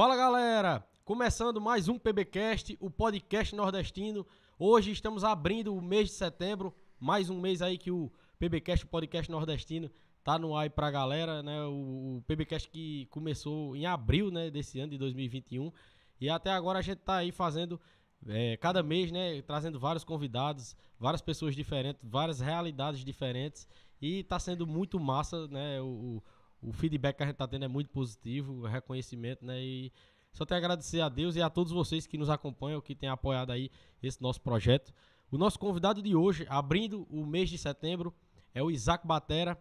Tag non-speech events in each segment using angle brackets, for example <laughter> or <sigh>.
Fala galera! Começando mais um PBcast, o podcast nordestino. Hoje estamos abrindo o mês de setembro, mais um mês aí que o PBcast, o podcast nordestino, tá no ar aí pra galera, né? O, o PBcast que começou em abril, né, desse ano de 2021. E até agora a gente tá aí fazendo é, cada mês, né, trazendo vários convidados, várias pessoas diferentes, várias realidades diferentes. E tá sendo muito massa, né? O, o, o feedback que a gente tá tendo é muito positivo, reconhecimento, né? E só tenho a agradecer a Deus e a todos vocês que nos acompanham, que têm apoiado aí esse nosso projeto. O nosso convidado de hoje, abrindo o mês de setembro, é o Isaac Batera.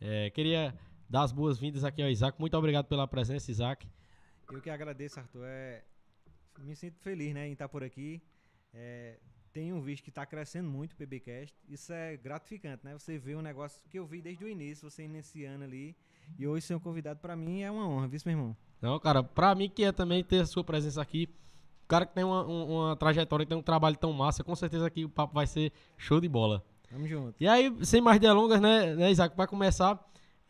É, queria dar as boas-vindas aqui ao Isaac. Muito obrigado pela presença, Isaac. Eu que agradeço, Arthur. É, me sinto feliz né, em estar por aqui. É, tenho visto que está crescendo muito o PBcast. Isso é gratificante, né? Você vê um negócio que eu vi desde o início, você iniciando ali. E hoje ser um convidado para mim é uma honra, viu, meu irmão? Não, cara, pra mim que é também ter a sua presença aqui. O cara que tem uma, um- uma trajetória, que tem um trabalho tão massa, com certeza aqui o papo vai ser show de bola. Tamo junto. E aí, sem mais delongas, né, né Isaac, para começar,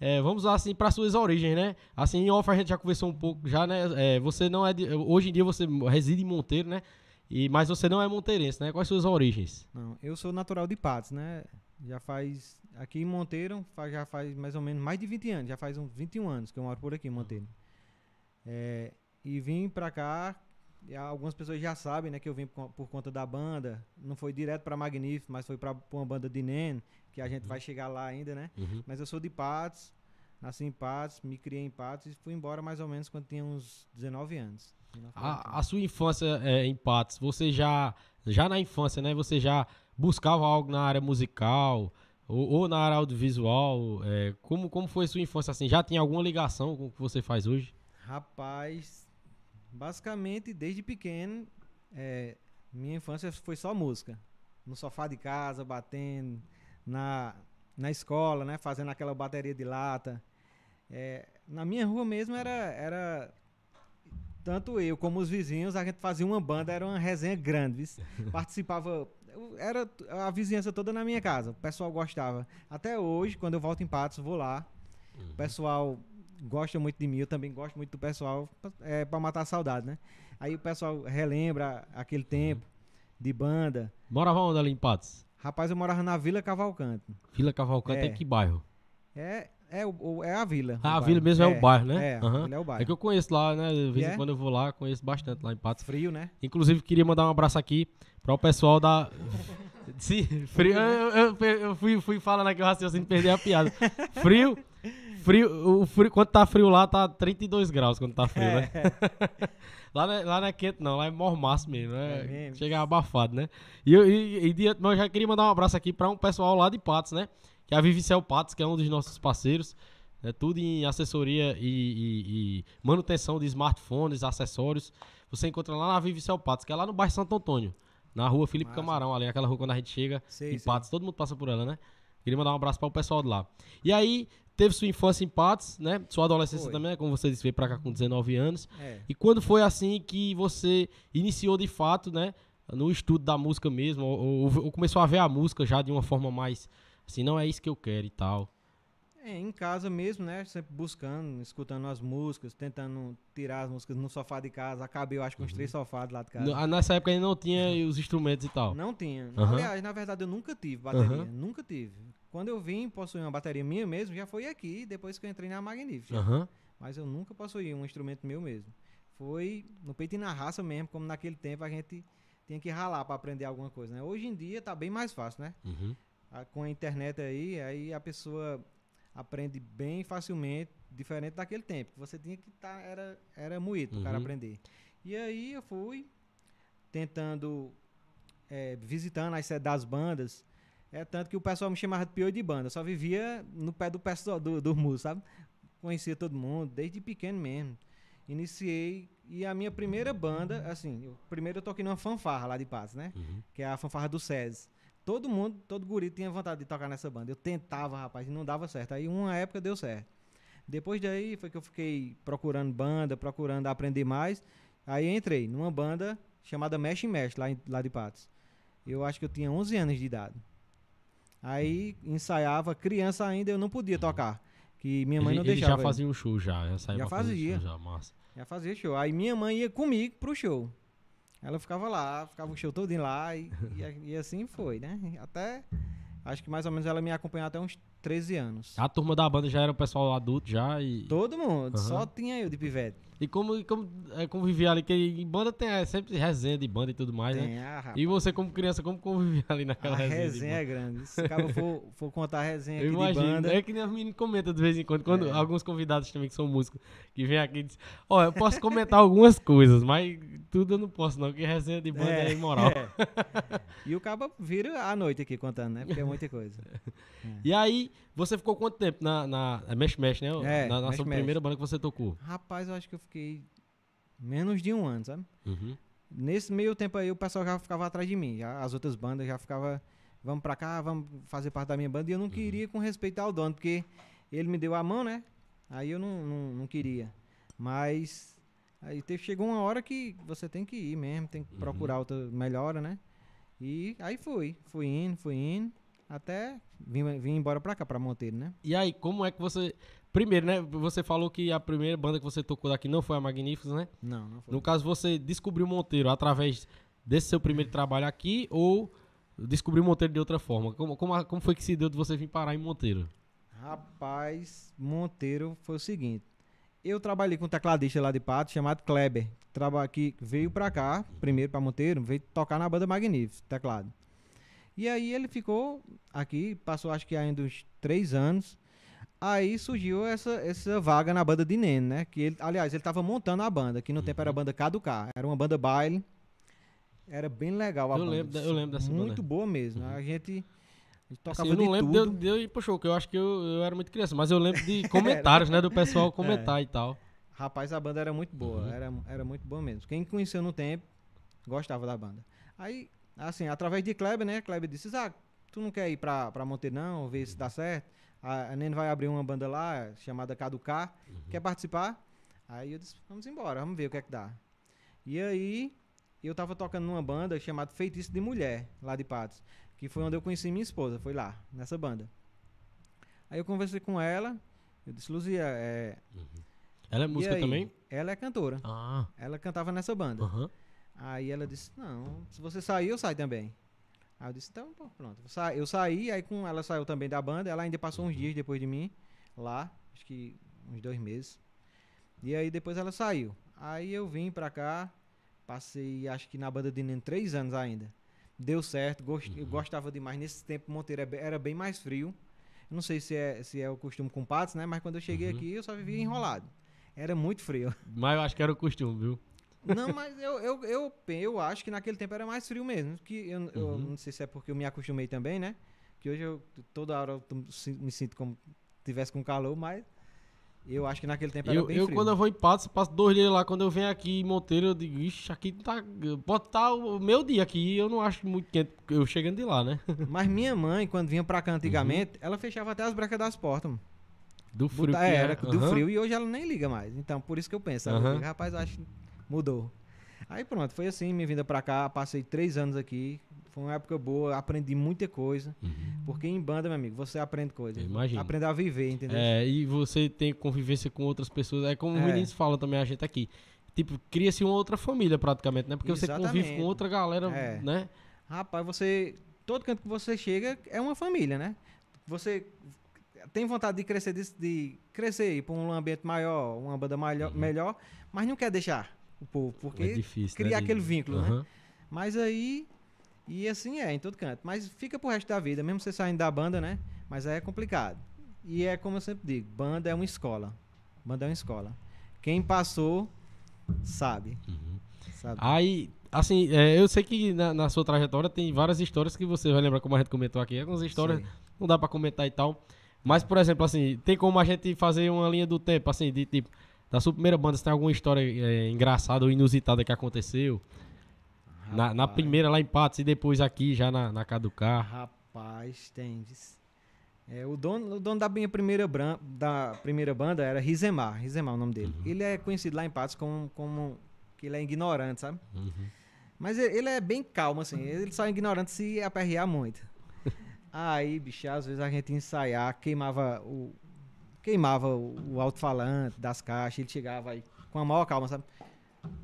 é, vamos lá assim para suas origens, né? Assim, em off a gente já conversou um pouco já, né? É, você não é de, hoje em dia você reside em Monteiro, né? E mas você não é monteirense, né? Quais suas origens? Não, eu sou natural de Patos, né? Já faz aqui em Monteiro, faz, já faz mais ou menos mais de 20 anos, já faz uns 21 anos que eu moro por aqui em Monteiro. É, e vim pra cá, algumas pessoas já sabem, né, que eu vim por, por conta da banda. Não foi direto pra Magnífico, mas foi pra, pra uma banda de Nen, que a gente uhum. vai chegar lá ainda, né? Uhum. Mas eu sou de Patos, nasci em Patos, me criei em Patos e fui embora mais ou menos quando tinha uns 19 anos. A, a, sua infância é, em Patos, você já, já na infância, né, você já buscava algo na área musical ou, ou na área audiovisual? É, como, como foi sua infância assim? Já tem alguma ligação com o que você faz hoje? Rapaz, basicamente desde pequeno, é, minha infância foi só música. No sofá de casa, batendo, na, na escola, né? Fazendo aquela bateria de lata. É, na minha rua mesmo era, era tanto eu como os vizinhos, a gente fazia uma banda, era uma resenha grande. <laughs> Participava, era a vizinhança toda na minha casa, o pessoal gostava. Até hoje, quando eu volto em Patos, vou lá. Uhum. O pessoal gosta muito de mim, eu também gosto muito do pessoal, é, para matar a saudade, né? Aí o pessoal relembra aquele uhum. tempo de banda. Morava onde ali em Patos? Rapaz, eu morava na Vila Cavalcante. Vila Cavalcante é, em que bairro? É, é, o, é a vila. Ah, a vila mesmo é, é, o bairro, né? É, uhum. é o bairro. É que eu conheço lá, né? De vez em é? quando eu vou lá, conheço bastante lá em Patos. Frio, né? Inclusive, queria mandar um abraço aqui para o pessoal da. <laughs> Sim, frio. Eu, eu, eu, fui, fui falando aqui o raciocínio perder a piada. Frio. Frio, o frio, quando tá frio lá, tá 32 graus quando tá frio, né? É. <laughs> lá, não é, lá não é quente, não, lá é mormaço mesmo, né? É. Chega abafado, né? E, eu, e, e, eu já queria mandar um abraço aqui para um pessoal lá de Patos, né? Que é a Vivicel Patos, que é um dos nossos parceiros. É tudo em assessoria e, e, e, manutenção de smartphones, acessórios. Você encontra lá na Vivicel Patos, que é lá no bairro Santo Antônio. Na rua Felipe Massa. Camarão, ali, aquela rua quando a gente chega sei, em Patos. Todo mundo passa por ela, né? Queria mandar um abraço para o pessoal de lá. E aí, teve sua infância em Patos, né? Sua adolescência foi. também, né? como você disse, veio pra cá com 19 anos. É. E quando foi assim que você iniciou de fato, né? No estudo da música mesmo, ou, ou, ou, começou a ver a música já de uma forma mais assim, não é isso que eu quero e tal. É, em casa mesmo, né? Sempre buscando, escutando as músicas, tentando tirar as músicas no sofá de casa. Acabei, eu acho, com uhum. uns três sofás lá de casa. Ah, nessa época ainda não tinha <laughs> os instrumentos e tal. Não tinha. Uhum. Aliás, na verdade, eu nunca tive bateria. Uhum. Nunca tive. Quando eu vim possuir uma bateria minha mesmo, já foi aqui, depois que eu entrei na Magnífica. Uhum. Mas eu nunca possuí um instrumento meu mesmo. Foi no peito e na raça mesmo, como naquele tempo a gente tinha que ralar para aprender alguma coisa, né? Hoje em dia tá bem mais fácil, né? Uhum. A, com a internet aí, aí a pessoa aprende bem facilmente, diferente daquele tempo. Que você tinha que estar, tá, era, era moído para o cara uhum. aprender. E aí eu fui tentando, é, visitando as sedes das bandas. É tanto que o pessoal me chamava de pior de banda. Só vivia no pé do pessoal do, do músico, sabe? Conhecia todo mundo, desde pequeno mesmo. Iniciei e a minha primeira banda, assim, eu, primeiro eu toquei numa fanfarra lá de Paz, né? Uhum. Que é a fanfarra do SES. Todo mundo, todo guri tinha vontade de tocar nessa banda. Eu tentava, rapaz, e não dava certo. Aí uma época deu certo. Depois daí foi que eu fiquei procurando banda, procurando aprender mais. Aí entrei numa banda chamada Mexe Mexe, lá, em, lá de Patos. Eu acho que eu tinha 11 anos de idade. Aí ensaiava, criança ainda eu não podia tocar. Que minha mãe ele, não deixava. Ele já fazia um show já, já, já fazia. Show, já, massa. já fazia show. Aí minha mãe ia comigo pro show. Ela ficava lá, ficava o show todo lá e, e, e, assim foi, né? Até, acho que mais ou menos ela me acompanhou até uns 13 anos. A turma da banda já era o pessoal adulto já e... Todo mundo, uhum. só tinha eu de pivete. E como, como é, convivia ali, que em banda tem é, sempre resenha de banda e tudo mais, tem, né? Ah, e você como criança, como convivia ali naquela a resenha? A resenha é grande. Se o cara for, for contar a resenha eu aqui imagino, de banda... É que nem a menina comenta de vez em quando, quando é. alguns convidados também que são músicos, que vêm aqui e dizem, ó, oh, eu posso comentar algumas coisas, mas tudo eu não posso não, porque resenha de banda é, é imoral. É. E o cabo vira à noite aqui contando, né? Porque é muita coisa. <laughs> E aí, você ficou quanto tempo na, na Mesh Mesh, né? É, na nossa primeira banda que você tocou? Rapaz, eu acho que eu fiquei menos de um ano, sabe? Uhum. Nesse meio tempo aí, o pessoal já ficava atrás de mim. Já, as outras bandas já ficavam, vamos pra cá, vamos fazer parte da minha banda. E eu não uhum. queria com respeito ao dono, porque ele me deu a mão, né? Aí eu não, não, não queria. Mas aí teve, chegou uma hora que você tem que ir mesmo, tem que uhum. procurar outra melhora, né? E aí fui, fui indo, fui indo. Até vim, vim embora pra cá, pra Monteiro, né? E aí, como é que você. Primeiro, né? Você falou que a primeira banda que você tocou daqui não foi a Magníficos, né? Não, não foi. No caso, você descobriu Monteiro através desse seu primeiro trabalho aqui ou descobriu Monteiro de outra forma? Como, como, como foi que se deu de você vir parar em Monteiro? Rapaz, Monteiro foi o seguinte. Eu trabalhei com um tecladista lá de Pato chamado Kleber. Traba que veio pra cá, primeiro pra Monteiro, veio tocar na banda Magnífico, teclado. E aí ele ficou aqui, passou acho que ainda uns três anos. Aí surgiu essa, essa vaga na banda de Nene, né? Que ele, aliás, ele tava montando a banda, que no tempo era a banda Caducar. Era uma banda baile. Era bem legal a Eu banda. lembro da- eu lembro dessa Muito banda. boa mesmo. A gente, a gente tocava Assim, eu não de lembro tudo. de eu ir pro show, que eu acho que eu, eu era muito criança, mas eu lembro de <laughs> comentários, né? Do pessoal comentar e tal. Rapaz, a banda era muito boa, Uhum. era, era muito boa mesmo. Quem conheceu no tempo, gostava da banda. Aí, assim, através de Kleber, né? Kleber disse, ah, tu não quer ir pra, pra Monteiro não, ver se dá certo? A, a Nene vai abrir uma banda lá, chamada Caducar, quer participar? Aí eu disse, vamos embora, vamos ver o que é que dá. E aí, eu tava tocando numa banda chamada Feitiço de Mulher, lá de Patos, que foi onde eu conheci minha esposa, foi lá, nessa banda. Aí eu conversei com ela, eu disse, Luzia, é, Ela é música aí? também? Ela é cantora. Ah, Ela cantava nessa banda. aham. Aí ela disse: Não, se você sair, eu saio também. Aí eu disse: Então, pronto. Eu sa- Eu saí, aí com ela saiu também da banda. Ela ainda passou uns dias depois de mim, lá, acho que uns dois meses. E aí depois ela saiu. Aí eu vim pra cá, passei acho que na banda de Nene três anos ainda. Deu certo, gost- eu gostava demais. Nesse tempo Monteiro é era bem mais frio. Eu não sei se é, se é o costume com patos, né? Mas quando eu cheguei aqui, eu só vivia enrolado. Era muito frio. Mas eu acho que era o costume, viu? Não, mas eu, eu, eu, eu acho que naquele tempo era mais frio mesmo. Que eu, eu Uhum. não sei se é porque eu me acostumei também, né? Que hoje eu toda hora eu me sinto como se tivesse com calor, mas eu acho que naquele tempo era Eu, bem eu frio. quando eu vou em Patos, passo dois dias lá. Quando eu venho aqui em Monteiro, eu digo, ixi, aqui tá. Pode estar o meu dia aqui. Eu não acho muito quente, eu chegando de lá, né? <laughs> Mas minha mãe, quando vinha pra cá antigamente, ela fechava até as brecas das portas. mano. Do frio Botar- que é, é. era do Aham. frio e hoje ela nem liga mais. Então, por isso que eu penso. Eu digo, Rapaz, eu acho mudou. Aí pronto, foi assim, minha vinda pra cá, passei três anos aqui. Foi uma época boa, aprendi muita coisa. Uhum. Porque em banda, meu amigo, você aprende coisas. Eu imagino. Aprende a viver, entendeu? É, e você tem convivência com outras pessoas. É como É. o Vinícius fala também, a gente aqui. Tipo, cria-se uma outra família praticamente, né? Porque você convive Exatamente. com outra galera, É. né? Rapaz, você. Todo canto que você chega é uma família, né? Você tem vontade de crescer, de, de crescer, ir pra um ambiente maior, uma banda maior, melhor, mas não quer deixar o povo, porque Uhum. é difícil, cria né? aquele vínculo, né? Aham. Mas aí. E assim é, em todo canto. Mas fica pro resto da vida, mesmo você saindo da banda, né? Mas aí é complicado. E é como eu sempre digo: banda é uma escola. Banda é uma escola. Quem passou, sabe. Uhum. sabe. Aí, assim, é, eu sei que na, na sua trajetória tem várias histórias que você vai lembrar, como a gente comentou aqui. Algumas histórias Sei. não dá pra comentar e tal. Mas, por exemplo, assim, tem como a gente fazer uma linha do tempo, assim, de tipo, da sua primeira banda, se tem alguma história é, engraçada ou inusitada que aconteceu? Na, na primeira lá em Patos e depois aqui já na, na Caducar. Rapaz, tem. É, o, dono, o dono da minha primeira, bran- da primeira banda era Rizemar. Rizemar é o nome dele. Uhum. Ele é conhecido lá em Patos como, como que ele é ignorante, sabe? Uhum. Mas ele, ele é bem calmo, assim. Ele só é ignorante se aperrear muito. <laughs> Aí, bicho, às vezes a gente ia ensaiar, queimava o. Queimava o, o alto-falante das caixas, ele chegava aí com a maior calma, sabe?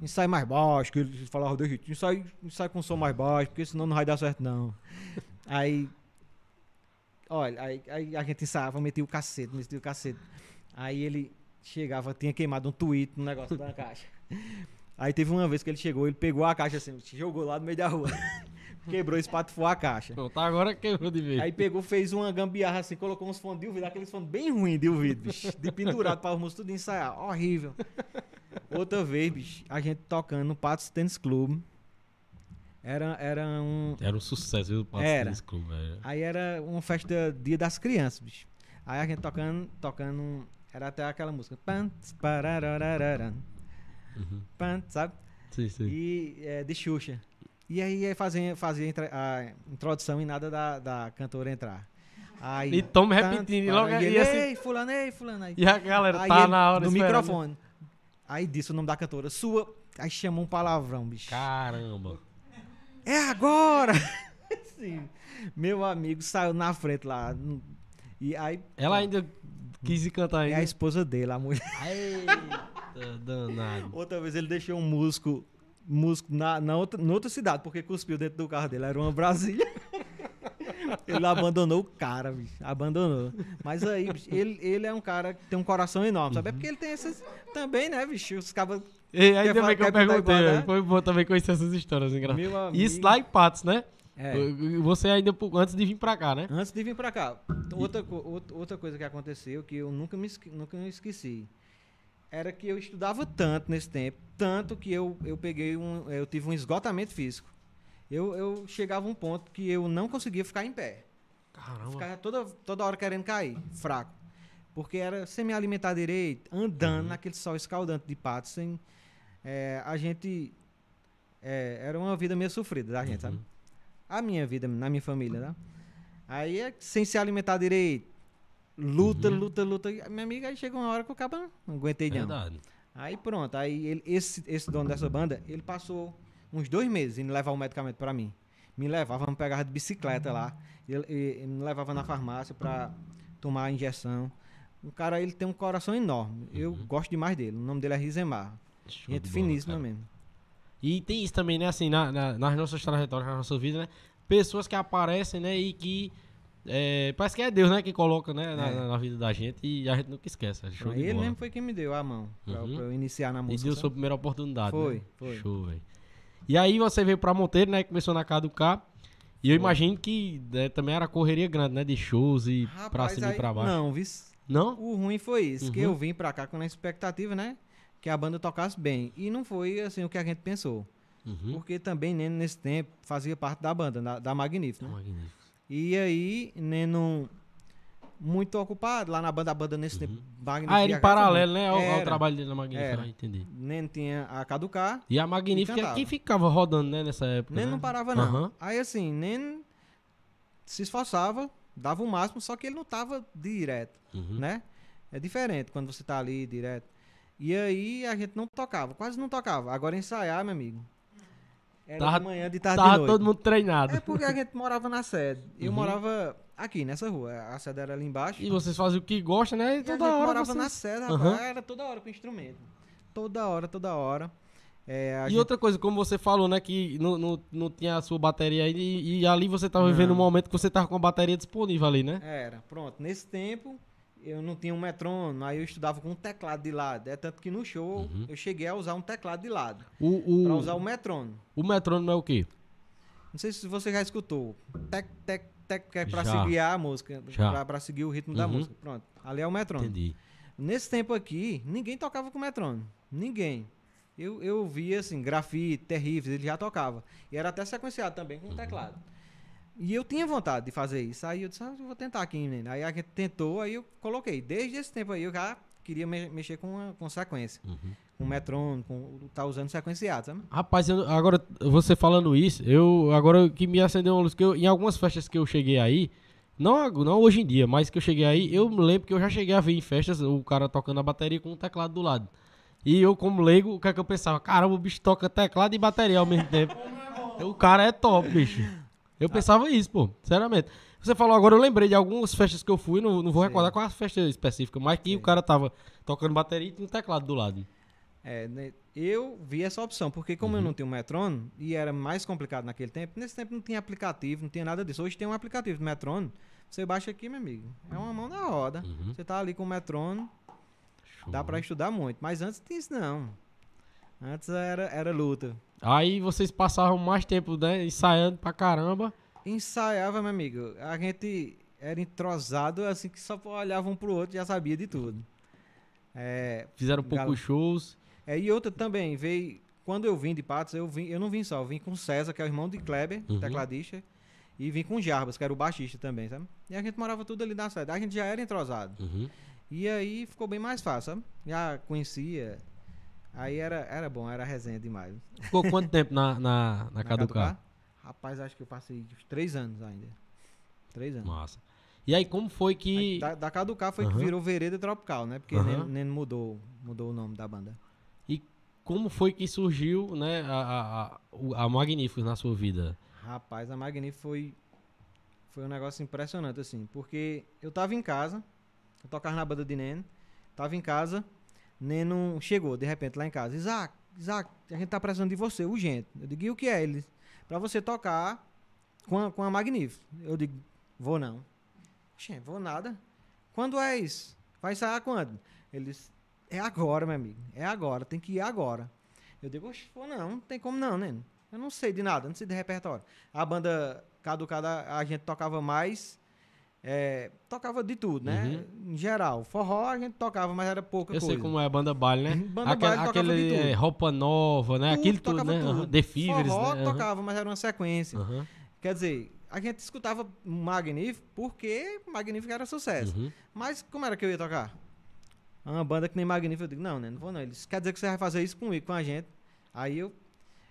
Ensaio mais baixo, que ele falava do jeito. Ensaio, ensaio com som mais baixo, porque senão não vai dar certo, não. <laughs> Aí. Olha, aí, aí a gente ensaiava, metia o cacete, metia o cacete. Aí ele chegava, tinha queimado um tweet no negócio da caixa. <laughs> Aí teve uma vez que ele chegou, ele pegou a caixa assim, jogou lá no meio da rua. <laughs> Quebrou, espatifou a caixa. Pronto, agora quebrou de vez. Aí pegou, fez uma gambiarra assim, colocou uns fones de ouvido, aqueles fones bem ruins de ouvido, bicho. De pendurado para os músicos tudo ensaiar. Horrível. Outra vez, bicho, a gente tocando no Patos Tênis Club. Era, era um. Era um sucesso, viu? Patos Era. Clube, velho. Aí era uma festa dia das crianças, bicho. Aí a gente tocando, tocando. Era até aquela música. Uhum. sabe? Sim, sim. E é, de Xuxa. E aí é, fazia, fazia a introdução e nada da, da cantora entrar. Aí, E tome tanto, repetindo, e logo e e ele, assim- Ei, fulano, ei, fulano. Aí, E a galera aí tá ele, na hora no esperando. microfone. Aí disse o nome da cantora. Sua. Aí chamou um palavrão, bicho. Caramba. É agora! <laughs> Sim. Meu amigo saiu na frente lá. E aí. Ela ainda quis cantar É ainda. a esposa dele, a mulher. Eita, danado. Outra vez ele deixou um músico, músico na, na outra, na outra cidade, porque cuspiu dentro do carro dele. Era uma Brasília. <laughs> ele abandonou o cara, bicho. Abandonou. Mas aí, bicho, ele, ele é um cara que tem um coração enorme, sabe? É porque ele tem essas. Também, né, bicho? Os cabas. E ainda bem que eu perguntei. igual, né? Foi bom também conhecer essas histórias engraçadas. Isso lá em Patos, né? É. Você ainda, antes de vir pra cá, né? Antes de vir pra cá, outra, outra, coisa que aconteceu que eu nunca me, nunca me esqueci era que eu estudava tanto nesse tempo, tanto que eu, eu peguei um, eu tive um esgotamento físico. Eu, eu chegava a um ponto que eu não conseguia ficar em pé. Caramba. Ficava toda, toda hora querendo cair, fraco. Porque era sem me alimentar direito, andando naquele sol escaldante de pato, sem. é, a gente. é, era uma vida meio sofrida da gente, sabe? A minha vida, na minha família, né? Aí, é sem se alimentar direito, luta, Uhum. luta, luta. Minha amiga, aí chegou uma hora que eu acaba não aguentei não. Verdade. Aí pronto, aí ele, esse, esse dono dessa banda, ele passou uns dois meses indo levar o medicamento pra mim. Me levava, me pegava de bicicleta lá, ele, ele me levava na farmácia pra tomar a injeção. Um cara, ele tem um coração enorme. Eu gosto demais dele. O nome dele é Rizemar. Show Gente finíssima cara. mesmo. E tem isso também, né? Assim, na, na- nas nossas trajetórias, na nossa vida, né? Pessoas que aparecem, né? E que. É, parece que é Deus, né? Que coloca, né? Na, É. na- vida da gente e a gente nunca esquece. é Show de ele mesmo foi quem me deu a mão pra, Uhum. pra eu iniciar na E música. deu sabe? sua primeira oportunidade. Foi, né? foi. Show, velho. E aí você veio pra Monteiro, né? Começou na Caducar. E eu imagino que né, também era correria grande, né? De shows e pra Rapaz, cima e aí- pra baixo. Não, vis, Não? O ruim foi isso, que Uhum. eu vim pra cá com a expectativa, né? Que a banda tocasse bem. E não foi assim o que a gente pensou. Uhum. Porque também Neno, nesse tempo, fazia parte da banda, da, da Magnífica. Né? Magnífico. E aí, Neno, muito ocupado lá na banda, a banda nesse tempo. Magnífica. Ah, era em paralelo, né? Ao, ao Era. trabalho dele na Magnífica. Ah, entendi. Neno tinha a Caducar, E a Magnífica é que ficava rodando, né? Nessa época. Neno né? não parava não. Aham. Aí assim, Neno se esforçava, dava o máximo, só que ele não tava direto. Uhum. né? É diferente quando você tá ali direto. E aí a gente não tocava, quase não tocava. Agora ensaiar, meu amigo. Era Tava- de manhã, de tarde, de Tava noite. todo mundo treinado. É porque a gente morava na sede. Eu Uhum. morava aqui, nessa rua. A sede era ali embaixo. E vocês fazem o que gostam, né? E E a toda gente hora morava vocês... na sede, rapaz. Era toda hora com instrumento. Toda hora, toda hora. É, a E gente- outra coisa, como você falou, né? Que não, não, não tinha a sua bateria aí. E, e ali você tava vivendo um momento que você tava com a bateria disponível ali, né? Era, pronto. Nesse tempo, eu não tinha um metrônomo, aí eu estudava com um teclado de lado. É tanto que no show Uhum. eu cheguei a usar um teclado de lado. O, Pra o, usar o metrônomo. o metrônomo é o quê? Não sei se você já escutou. Tec, tec, tec, que é pra Já. seguir a música. Já. Pra, pra seguir o ritmo da Uhum. música. Pronto. Ali é o metrônomo. Entendi. Nesse tempo aqui, ninguém tocava com metrônomo. Ninguém. Eu, eu via, assim, grafite, terríveis, ele já tocava. E era até sequenciado também com o teclado. E eu tinha vontade de fazer isso. Aí eu disse, ah, eu vou tentar aqui, menino. Aí a gente tentou, aí eu coloquei. Desde esse tempo aí eu já queria me- mexer com, a- com sequência. Uhum. Com metrônomo, com tá usando sequenciado, sabe? Rapaz, eu- agora você falando isso, eu agora que me acendeu uma luz, que eu, em algumas festas que eu cheguei aí, não, não hoje em dia, mas que eu cheguei aí, eu me lembro que eu já cheguei a ver em festas o cara tocando a bateria com o teclado do lado. E eu, como leigo, o que é que eu pensava? Caramba, o bicho toca teclado e bateria ao mesmo tempo. o cara é top, bicho. Eu pensava isso, pô, sinceramente. Você falou agora, eu lembrei de algumas festas que eu fui, não, não vou Sim. recordar qual a festa específica, mas que o cara tava tocando bateria e tinha um teclado do lado. É, né, eu vi essa opção, porque como Uhum. eu não tinha um metrônomo, e era mais complicado naquele tempo, nesse tempo não tinha aplicativo, não tinha nada disso. Hoje tem um aplicativo de metrônomo, você baixa aqui, meu amigo, é uma mão na roda. Uhum. Você tá ali com o metrônomo, dá Show. pra estudar muito. Mas antes disso, não. Antes era, era luta. Aí vocês passavam mais tempo, né, ensaiando pra caramba. Ensaiava, meu amigo, a gente era entrosado, assim, que só olhava um pro outro e já sabia de tudo. É, Fizeram Gal- poucos shows. É, e outra também, veio. Quando eu vim de Patos, eu, vim, eu não vim só, eu vim com o César, que é o irmão de Kleber, Uhum. tecladista, e vim com o Jarbas, que era o baixista também, sabe? E a gente morava tudo ali na sede. A gente já era entrosado. Uhum. E aí ficou bem mais fácil, sabe? Já conhecia. Aí era, era bom, era resenha demais. Ficou quanto tempo na, na, na, Na? Rapaz, acho que eu passei uns três anos ainda. Três anos. Massa. E aí, como foi que. Aí, da, da Caducar foi Aham. que virou Vereda Tropical, né? Porque Aham. Neno, Neno mudou, mudou o nome da banda. Como foi que surgiu, né, a, a, a, Magníficos na sua vida? Rapaz, a Magnífica foi Foi um negócio impressionante, assim, porque eu tava em casa, eu tocava na banda de Neno, tava em casa, Neno chegou, de repente, lá em casa. Isaac, Isaac, a gente tá precisando de você, urgente. Eu digo, e o que é? Ele, pra você tocar com a, com a Magnífico. Eu digo, vou não. Oxê, vou nada. Quando é isso? Vai sair quando? Ele disse, é agora, meu amigo. É agora, tem que ir agora. Eu digo, oxe, vou não, não tem como não, né? Eu não sei de nada, não sei de repertório. A banda caducada, a gente tocava mais. É, tocava de tudo, né? Em geral. Forró a gente tocava, mas era pouca Eu coisa. sei como é a banda baile, né? Banda Aquele, baile tocava aquele de tudo. é, roupa nova, né? Tudo, Aquilo tudo, né? tudo. The Fevers, Forró né? Tocava, mas era uma sequência. Aham. Quer dizer, a gente escutava Magnífico porque Magnífico era sucesso. Uhum. Mas como era que eu ia tocar? Uma banda que nem Magnífico, eu digo, não, né, não vou não. Eles, quer dizer que você vai fazer isso comigo, com a gente. Aí eu,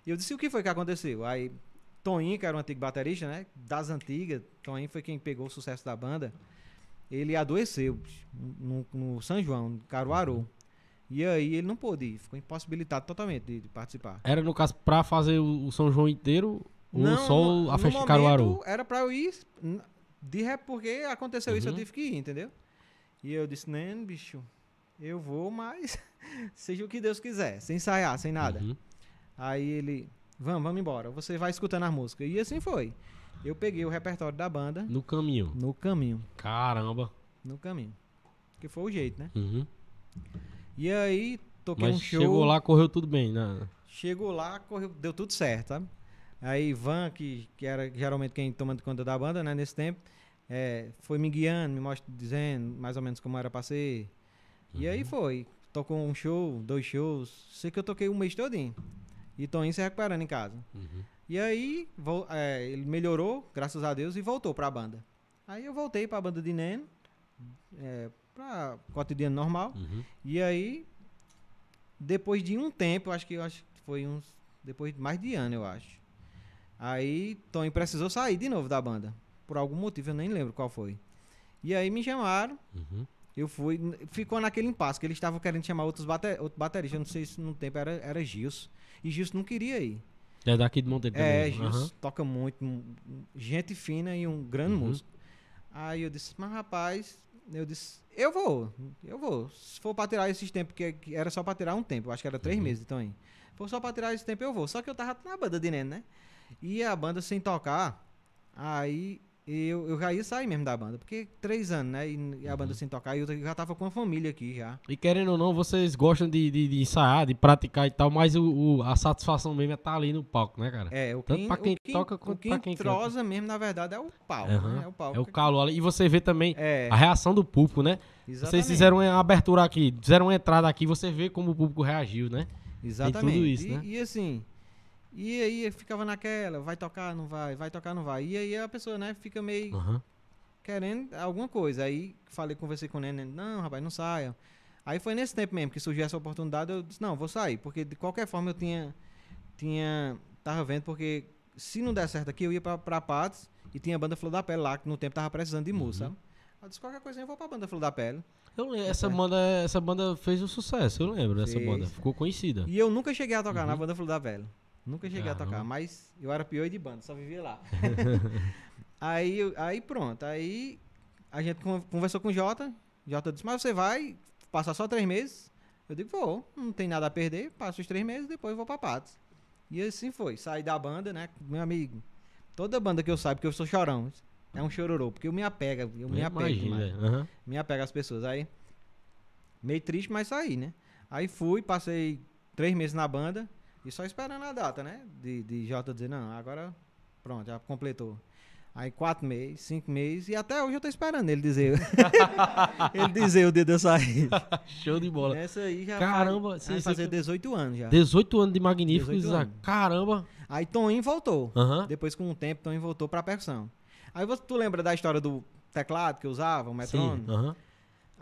eu disse, o que foi que aconteceu? Aí Toninho, que era um antigo baterista, né, das antigas, Toninho foi quem pegou o sucesso da banda. Ele adoeceu no, no São João, no Caruaru. E aí ele não pôde ir, ficou impossibilitado totalmente de, de participar. Era, no caso, pra fazer o, o São João inteiro ou Não, só no- a festa de Caruaru? Era pra eu ir. De ré, porque aconteceu isso, eu Uhum. tive que ir, entendeu? E eu disse, nem, bicho, eu vou, mas <laughs> seja o que Deus quiser, sem ensaiar, sem nada. Uhum. Aí ele, vamos, vamos embora. Você vai escutando as músicas. E assim foi. Eu peguei o repertório da banda No caminho. no caminho. Caramba. No caminho. Que foi o jeito, né? Uhum. E aí, toquei Mas um show. chegou lá, correu tudo bem, né? Chegou lá, correu, deu tudo certo, sabe? Aí Ivan, que, que era geralmente quem toma conta da banda, né, nesse tempo, é, foi me guiando, me mostrando, dizendo mais ou menos como era pra ser. E Uhum. aí foi. Tocou um show, dois shows. Sei que eu toquei um mês todinho. E Toninho se recuperando em casa. Uhum. E aí, é, ele melhorou, graças a Deus, e voltou pra banda. Aí eu voltei pra banda de Neno, é, pra cotidiano normal. Uhum. E aí, depois de um tempo, acho que acho que foi uns. Depois de mais de ano, eu acho. Aí Tony precisou sair de novo da banda. Por algum motivo, eu nem lembro qual foi. E aí me chamaram, Uhum. eu fui. Ficou naquele impasse, que eles estavam querendo chamar outros bate, outro baterista. Eu não sei se no tempo era, era Gilson. E Gilson não queria ir. É daqui de Monteiro É, também. Gilson Aham. toca muito, gente fina e um grande Uhum. músico. Aí eu disse, mas rapaz, eu disse, eu vou, eu vou. Se for pra tirar esses tempos, que, era só pra tirar um tempo, acho que era três Uhum. meses, então aí. Se for só pra tirar esse tempo, eu vou. Só que eu tava na banda de Neno, né? E a banda sem tocar, aí eu, eu já ia sair mesmo da banda, porque três anos, né? E, e a Uhum. banda sem tocar, e eu já tava com a família aqui já. E querendo ou não, vocês gostam de, de, de ensaiar, de praticar e tal, mas o, o- a satisfação mesmo é estar ali no palco, né, cara? É, o Tanto que, pra quem o que, toca quanto que pra quem canta. entrosa mesmo, na verdade, é o palco, Aham. né? É o palco. É o calor ali. E você vê também É, a reação do público, né? Vocês exatamente. fizeram uma abertura aqui, fizeram uma entrada aqui, você vê como o público reagiu, né? Exatamente. tudo isso, e, né? e assim, e aí ficava naquela, vai tocar, não vai, vai tocar, não vai. E aí a pessoa, né, fica meio Aham. querendo alguma coisa. Aí falei, conversei com o Nenê, não, rapaz, não saia. Aí foi nesse tempo mesmo que surgiu essa oportunidade, eu disse, não, vou sair, porque de qualquer forma eu tinha, tinha, tava vendo, porque se não der certo aqui, eu ia pra, pra Patos e tinha a banda Flor da Pele lá, que no tempo tava precisando de música, Uhum. sabe? Eu disse, qualquer coisa eu vou pra banda Flor da Pele. Eu lembro, essa, É. banda, essa banda fez um sucesso, eu lembro dessa banda. Ficou conhecida. E eu nunca cheguei a tocar na Uhum. banda Flor da Pele. Nunca cheguei a Caramba. tocar, mas eu era pior de banda, só vivia lá. <laughs> aí, eu- aí pronto, aí a gente con- conversou com o Jota. Jota disse, mas você vai passar só três meses? Eu digo, vou, não tem nada a perder, passo os três meses, depois vou pra Patos. E assim foi, saí da banda, né, meu amigo. Toda banda que eu saio, porque eu sou chorão, é um chororô, porque eu me apego, eu me apego. Aham. me apego às pessoas. Aí, meio triste, mas saí, né? Aí fui, passei três meses na banda e só esperando a data, né? De, de Jota dizer, não, agora pronto, já completou. Aí quatro meses, cinco meses, e até hoje eu tô esperando ele dizer. <laughs> ele dizer o dia de eu sair. <laughs> Show de bola. Essa aí já Caramba, vai fazer que- 18 anos já. 18 anos de Magníficos, 18 Isaac. anos. Caramba. Aí Toninho voltou. Depois, com o tempo, Toninho voltou pra percussão. Aí você, tu lembra da história do teclado que eu usava, o Sim. metrônomo?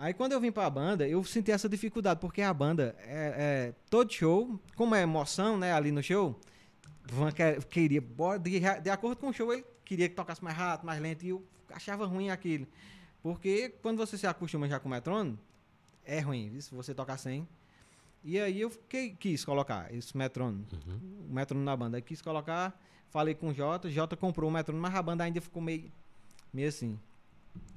Aí quando eu vim pra banda, eu senti essa dificuldade, porque a banda, é, é, todo show, como é emoção, né, ali no show, Van que- queria, de, de acordo com o show, ele queria que tocasse mais rápido, mais lento, e eu achava ruim aquilo. Porque quando você se acostuma já com o metrônomo, é ruim, se você tocar sem. E aí eu fiquei, quis colocar esse metrônomo, Uhum. o metrônomo na banda. Aí quis colocar, falei com o Jota, Jota comprou o metrônomo, mas a banda ainda ficou meio meio assim.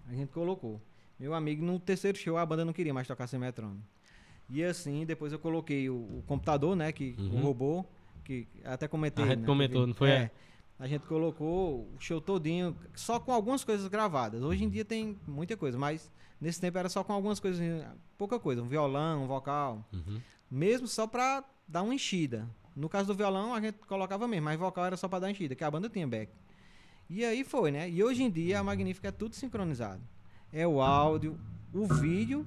A gente colocou. Meu amigo, no terceiro show, a banda não queria mais tocar sem metrônomo. E assim, depois eu coloquei o, o computador, né? Que, Uhum. O robô, que até comentei. A gente né, comentou, não foi? É. A gente colocou o show todinho, só com algumas coisas gravadas. Hoje em dia tem muita coisa, mas nesse tempo era só com algumas coisas, pouca coisa. Um violão, um vocal. Uhum. Mesmo só pra dar uma enchida. No caso do violão, a gente colocava mesmo, mas vocal era só pra dar enchida, que a banda tinha back. E aí foi, né? E hoje em dia a Magnífica é tudo sincronizado. É o áudio, o vídeo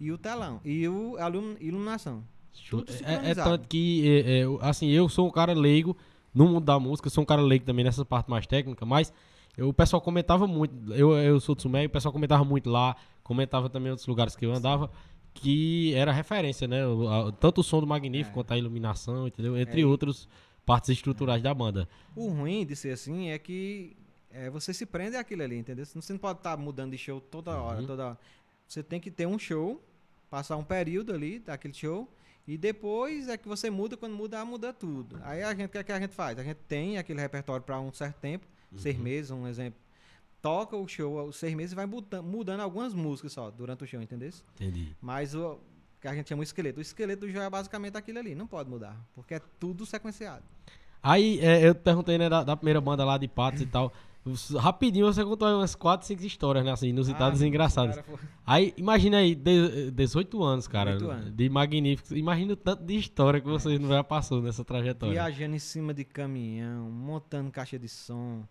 e o telão. E o, a ilum- iluminação. Tudo É- É, tanto que, é, é, eu- assim, eu sou um cara leigo no mundo da música, sou um cara leigo também nessa parte mais técnica, mas eu- o pessoal comentava muito, eu, eu sou do Sumé, o pessoal comentava muito lá, comentava também em outros lugares que eu andava, que era referência, né? Tanto o som do Magnífico É. quanto a iluminação, entendeu? Entre É, e- outras partes estruturais da banda. O ruim de ser assim é que é, você se prende àquilo ali, entendeu? Você não pode estar mudando de show toda hora, Uhum. toda hora. Você tem que ter um show, passar um período ali daquele show, e depois é que você muda, quando muda, muda tudo. Aí a gente, o que, é que a gente faz? A gente tem aquele repertório para um certo tempo, seis Uhum. meses, um exemplo. Toca o show os seis meses e vai muda- mudando algumas músicas só durante o show, entendeu? Entendi. Mas o que a gente chama o esqueleto. O esqueleto do show é basicamente aquilo ali, não pode mudar, porque é tudo sequenciado. Aí é, eu te perguntei, né, da, da primeira banda lá de Patos e tal. Rapidinho você contou umas 4, 5 histórias, né? Assim, inusitadas Ah, e engraçadas. cara, Aí, imagina aí, de, 18 anos, cara. 18 anos. De magníficos. Imagina o tanto de história que você não já passou nessa trajetória. Viajando em cima de caminhão, montando caixa de som.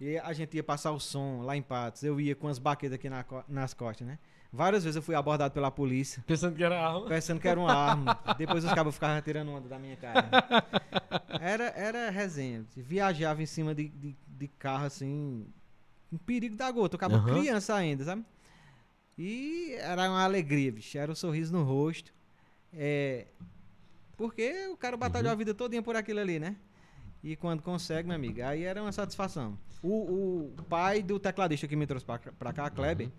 E a gente ia passar o som lá em Patos. Eu ia com as baquetas aqui na nas costas, né? Várias vezes eu fui abordado pela polícia, Pensando que era arma. pensando que era uma arma. Depois os cabos ficavam tirando onda da minha cara. Era, era resenha. Viajava em cima de, de, de carro, assim, um perigo da gota. Eu acabo Aham. criança ainda, sabe? E era uma alegria, bicho. Era um sorriso no rosto. É, porque o cara batalhou Uhum. a vida todinha por aquilo ali, né? E quando consegue, minha amiga, aí era uma satisfação. O, o pai do tecladista que me trouxe pra, pra cá, Kleber,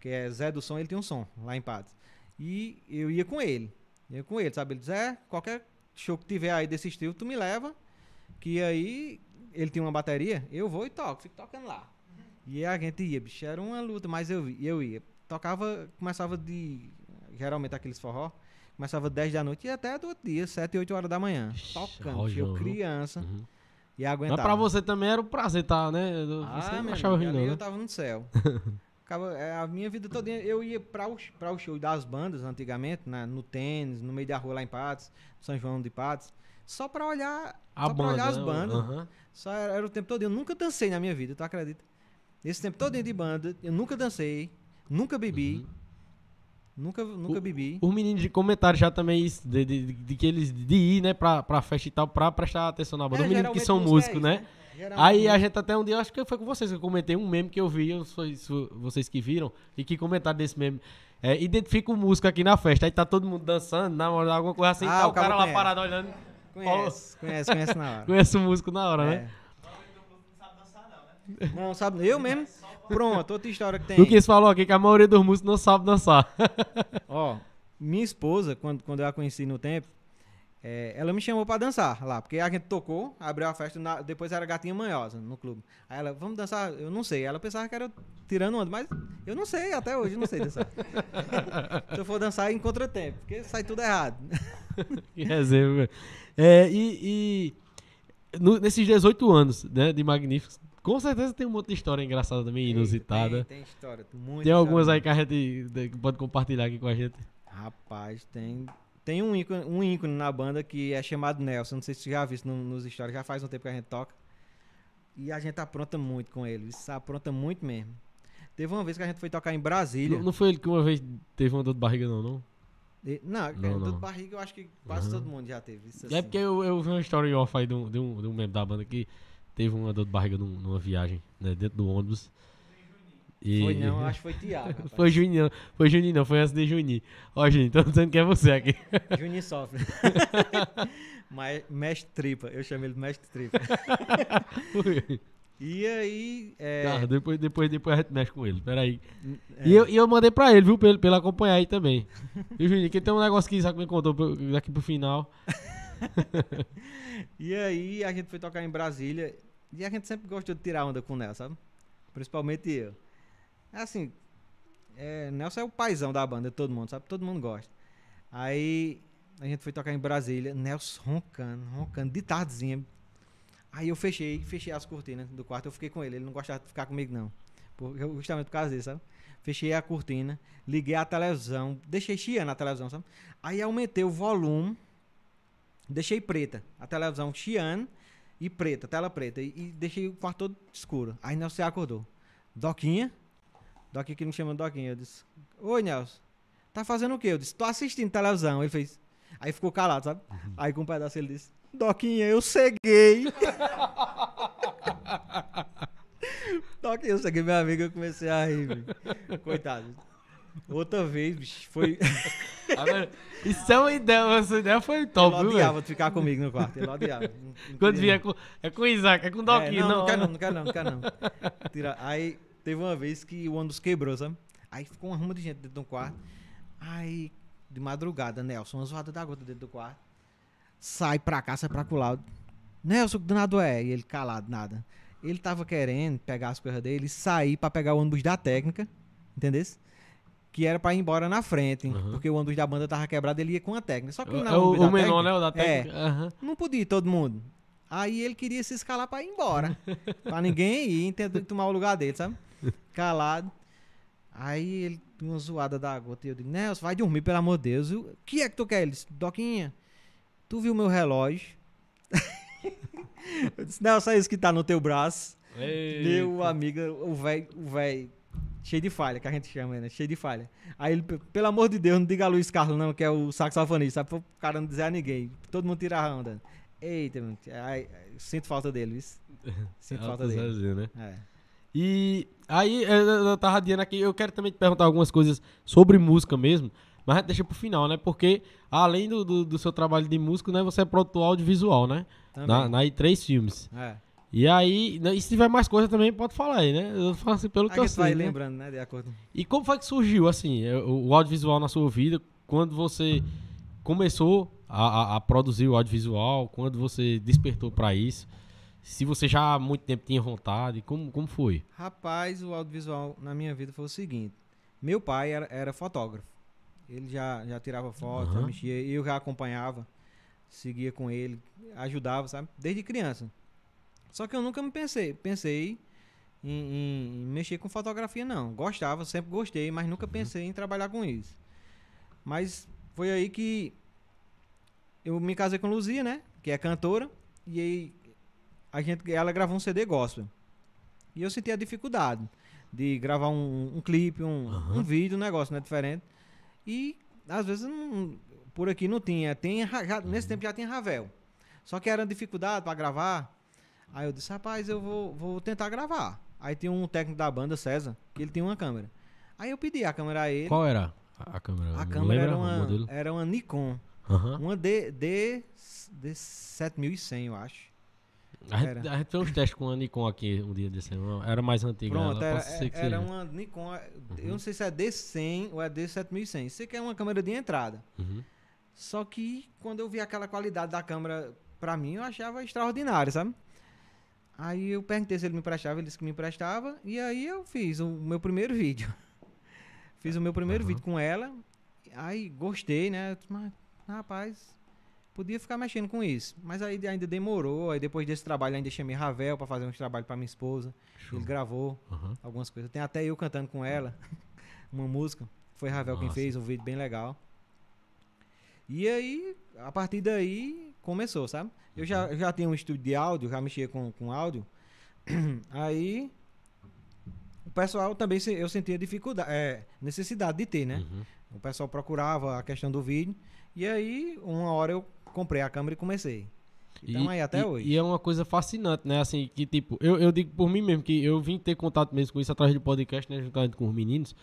que é Zé do Som, ele tem um som lá em Patos. E eu ia com ele. Eu com ele, sabe? Ele disse, é, qualquer show que tiver aí desse estilo, tu me leva. Que aí ele tinha uma bateria, eu vou e toco, fico tocando lá. E a gente ia, bicho, era uma luta, mas eu, eu ia. Tocava, começava de. Geralmente aqueles forró. Começava 10 da noite e até do outro dia, 7, 8 horas da manhã. Tocando. Eu criança. Uhum. E Mas aguentava. pra você também era um prazer, tá, né? Ah, Você não meu achava ruim, não, eu né? tava no céu. <laughs> Acaba- é, a minha vida toda eu ia para o, pra o show das bandas antigamente, na- no tênis, no meio da rua lá em Patos, São João de Patos, só pra olhar, A só banda. olhar as né? bandas. Só era, era o tempo todo. Eu nunca dancei na minha vida, tu acredita? Esse tempo todo de banda, eu nunca dancei, nunca bebi, nunca, nunca O- bebi. Os meninos de comentário já também de, de, de- de que eles de ir, né, pra, pra festa e tal, pra prestar atenção na banda. É, Os meninos que são música é músicos, isso, né? Geralmente Aí a gente até um dia, acho que foi com vocês que eu comentei um meme que eu vi, eu sou, sou- vocês que viram, e que comentaram desse meme. É, identifica o músico aqui na festa, aí tá todo mundo dançando, namorando, alguma coisa assim, Ah, tá o o cara lá parado olhando, Conhece, conhece, conhece na hora. <laughs> conhece o músico na hora, né? É. Não, sabe, eu mesmo. Pronto, outra história que tem. Do que eles falou aqui, que a maioria dos músicos não sabe dançar. Ó, minha esposa, quando, quando eu a conheci no tempo, é, ela me chamou pra dançar lá, porque a gente tocou, abriu a festa, na- depois era gatinha manhosa no clube. Aí ela, vamos dançar? Eu não sei. Ela pensava que era tirando onda, mas eu não sei, até hoje não sei dançar. <laughs> Se eu for dançar, encontra tempo, porque sai tudo errado. <laughs> que reserva. É, e, e no- nesses 18 anos, né, de Magníficos, com certeza tem um monte de história engraçada também, inusitada. Tem, tem história, muito Tem algumas aí que a gente que pode compartilhar aqui com a gente. Rapaz, tem. Tem um ícone, um ícone na banda que é chamado Nelson. Não sei se você já viu isso nos stories, já faz um tempo que a gente toca. E a gente apronta muito com ele. Isso apronta muito mesmo. Teve uma vez que a gente foi tocar em Brasília. Não, não foi ele que uma vez teve uma dor de barriga, não, não? E- não, Não, dor não. de barriga eu acho que quase Uhum. todo mundo já teve. Isso É assim. porque eu, eu vi uma story off aí de um, de um, de um membro da banda que teve uma dor de barriga num- numa viagem, né, dentro do ônibus. E... Foi não, acho que foi Tiago. <laughs> Foi Juninho, não. Foi Juninho, não, foi antes de Juninho. Ó, Juninho, tô dizendo que é você aqui. <laughs> Juninho sofre. <laughs> Mas mestre tripa, eu chamo ele de mestre tripa. E aí. É, Tá, depois, depois, depois a gente mexe com ele, peraí. é, E, eu, e eu mandei pra ele, viu, pra ele, pra ele acompanhar aí também. E Juninho, que tem um negócio que Isaac me contou pro- daqui pro final. E aí a gente foi tocar em Brasília. E a gente sempre gostou de tirar onda com o Nelson, sabe? Principalmente eu. É assim, é, Nelson é o paizão da banda, todo mundo, sabe? Todo mundo gosta. Aí a gente foi tocar em Brasília, Nelson roncando, roncando, de tardezinha. Aí eu fechei, fechei as cortinas do quarto, eu fiquei com ele, ele não gostava de ficar comigo não. Por, justamente por causa disso, sabe? Fechei a cortina, liguei a televisão, deixei chiando a televisão, sabe? Aí aumentei o volume, deixei preta, a televisão chiando e preta, tela preta, e, e deixei o quarto todo escuro. Aí Nelson acordou. Doquinha, Doquinha que me chama Doquinha, eu disse, Oi Nelson, tá fazendo o quê? Eu disse, tô assistindo televisão. Ele fez, aí ficou calado, sabe? Uhum. Aí com um pedaço ele disse, Doquinha, eu ceguei. <laughs> Doquinha, eu ceguei minha amiga, eu comecei a rir, bicho. Coitado. Outra vez, bicho, foi. <laughs> Tá Isso é uma ideia, essa ideia foi top, Ele odiava de ficar comigo no quarto, ele odiava. Não, Quando vinha é com, é com Isaac, é com Doquinha, é, não, não. Não, quero não, não quero não, não quero não. Tira, aí teve uma vez que o ônibus quebrou, sabe? Aí ficou uma ruma de gente dentro do quarto. Aí, de madrugada, Nelson, uma zoada da gota dentro do quarto. Sai pra cá, sai pra lá. Nelson, que danado é? E ele calado, nada. Ele tava querendo pegar as coisas dele e sair pra pegar o ônibus da técnica, entendeu? Que era pra ir embora na frente, uhum. porque o ônibus da banda tava quebrado, ele ia com a técnica. Só que é, o, o menor, né? O da técnica. É, uhum. Não podia ir todo mundo. Aí ele queria se escalar pra ir embora. <laughs> pra ninguém ir e tentar tomar o lugar dele, sabe? <laughs> Calado. Aí ele, uma zoada da gota, e eu digo, Nelson, vai dormir, pelo amor de Deus. O que é que tu quer? Ele disse, Doquinha, tu viu meu relógio? <laughs> eu disse, Nelson, é isso que tá no teu braço. Eita. Meu amigo, o velho, o velho, cheio de falha, que a gente chama, né? Cheio de falha. Aí ele, pelo amor de Deus, não diga a Luiz Carlos, não, que é o saxofonista, sabe? O cara não dizer a ninguém. Todo mundo tira a onda. Eita, ai, sinto falta dele, viu? <laughs> Sinto falta dele. né? É. E aí, eu tava dizendo aqui, eu quero também te perguntar algumas coisas sobre música mesmo. Mas deixa pro final, né? Porque além do, do, do, seu trabalho de músico, né? Você é produtor audiovisual, né? Também. Na, na três filmes. É. E aí, né, e se tiver mais coisa também, pode falar aí, né? Eu falo assim pelo a que eu sei. vai né? lembrando, né? De acordo. E como foi que surgiu, assim, é, o, o audiovisual na sua vida? Quando você começou a, a, a produzir o audiovisual? Quando você despertou para isso? Se você já há muito tempo tinha vontade, como, como foi? Rapaz, o audiovisual na minha vida foi o seguinte. Meu pai era, era fotógrafo. Ele já, já tirava foto, uhum. já mexia, eu já acompanhava, seguia com ele, ajudava, sabe? Desde criança. Só que eu nunca me pensei, pensei em, em, em mexer com fotografia, não. Gostava, sempre gostei, mas nunca uhum. pensei em trabalhar com isso. Mas foi aí que eu me casei com Luzia, né? Que é cantora. E aí a gente, ela gravou um CD gospel. E eu senti a dificuldade de gravar um, um clipe, um, uhum. um vídeo, um negócio, né? Diferente. E às vezes não, por aqui não tinha. Tem, já, nesse tempo já tinha Ravel. Só que era dificuldade para gravar. Aí eu disse, rapaz, eu vou, vou tentar gravar. Aí tinha um técnico da banda, César, que ele tinha uma câmera. Aí eu pedi a câmera a ele. Qual era a câmera? A câmera era uma, era uma Nikon. Uhum. Uma D, D, D7100, eu acho. A gente, a gente fez uns testes com a Nikon aqui um dia desse. Era mais antiga. Pronto, era, era, era uma Nikon. Uhum. Eu não sei se é D100 ou é D7100. Sei que é uma câmera de entrada. Uhum. Só que quando eu vi aquela qualidade da câmera, pra mim, eu achava extraordinário, sabe? Aí eu perguntei se ele me emprestava, ele disse que me emprestava. E aí eu fiz o meu primeiro vídeo. <laughs> fiz o meu primeiro uhum. vídeo com ela. Aí gostei, né? Mas, rapaz, podia ficar mexendo com isso. Mas aí ainda demorou. Aí depois desse trabalho ainda chamei Ravel para fazer uns trabalhos para minha esposa. Show. Ele gravou uhum. algumas coisas. Tem até eu cantando com ela <laughs> uma música. Foi Ravel Nossa. quem fez, um vídeo bem legal. E aí, a partir daí, começou, sabe? Eu já, uhum. já tinha um estúdio de áudio, já mexia com, com áudio. <clears throat> Aí, o pessoal também, eu sentia dificuldade, é, necessidade de ter, né? Uhum. O pessoal procurava a questão do vídeo. E aí, uma hora eu comprei a câmera e comecei. Então e, aí até e, hoje. E é uma coisa fascinante, né? Assim, que tipo, eu, eu digo por mim mesmo, que eu vim ter contato mesmo com isso através do podcast, né? Juntamente com os meninos.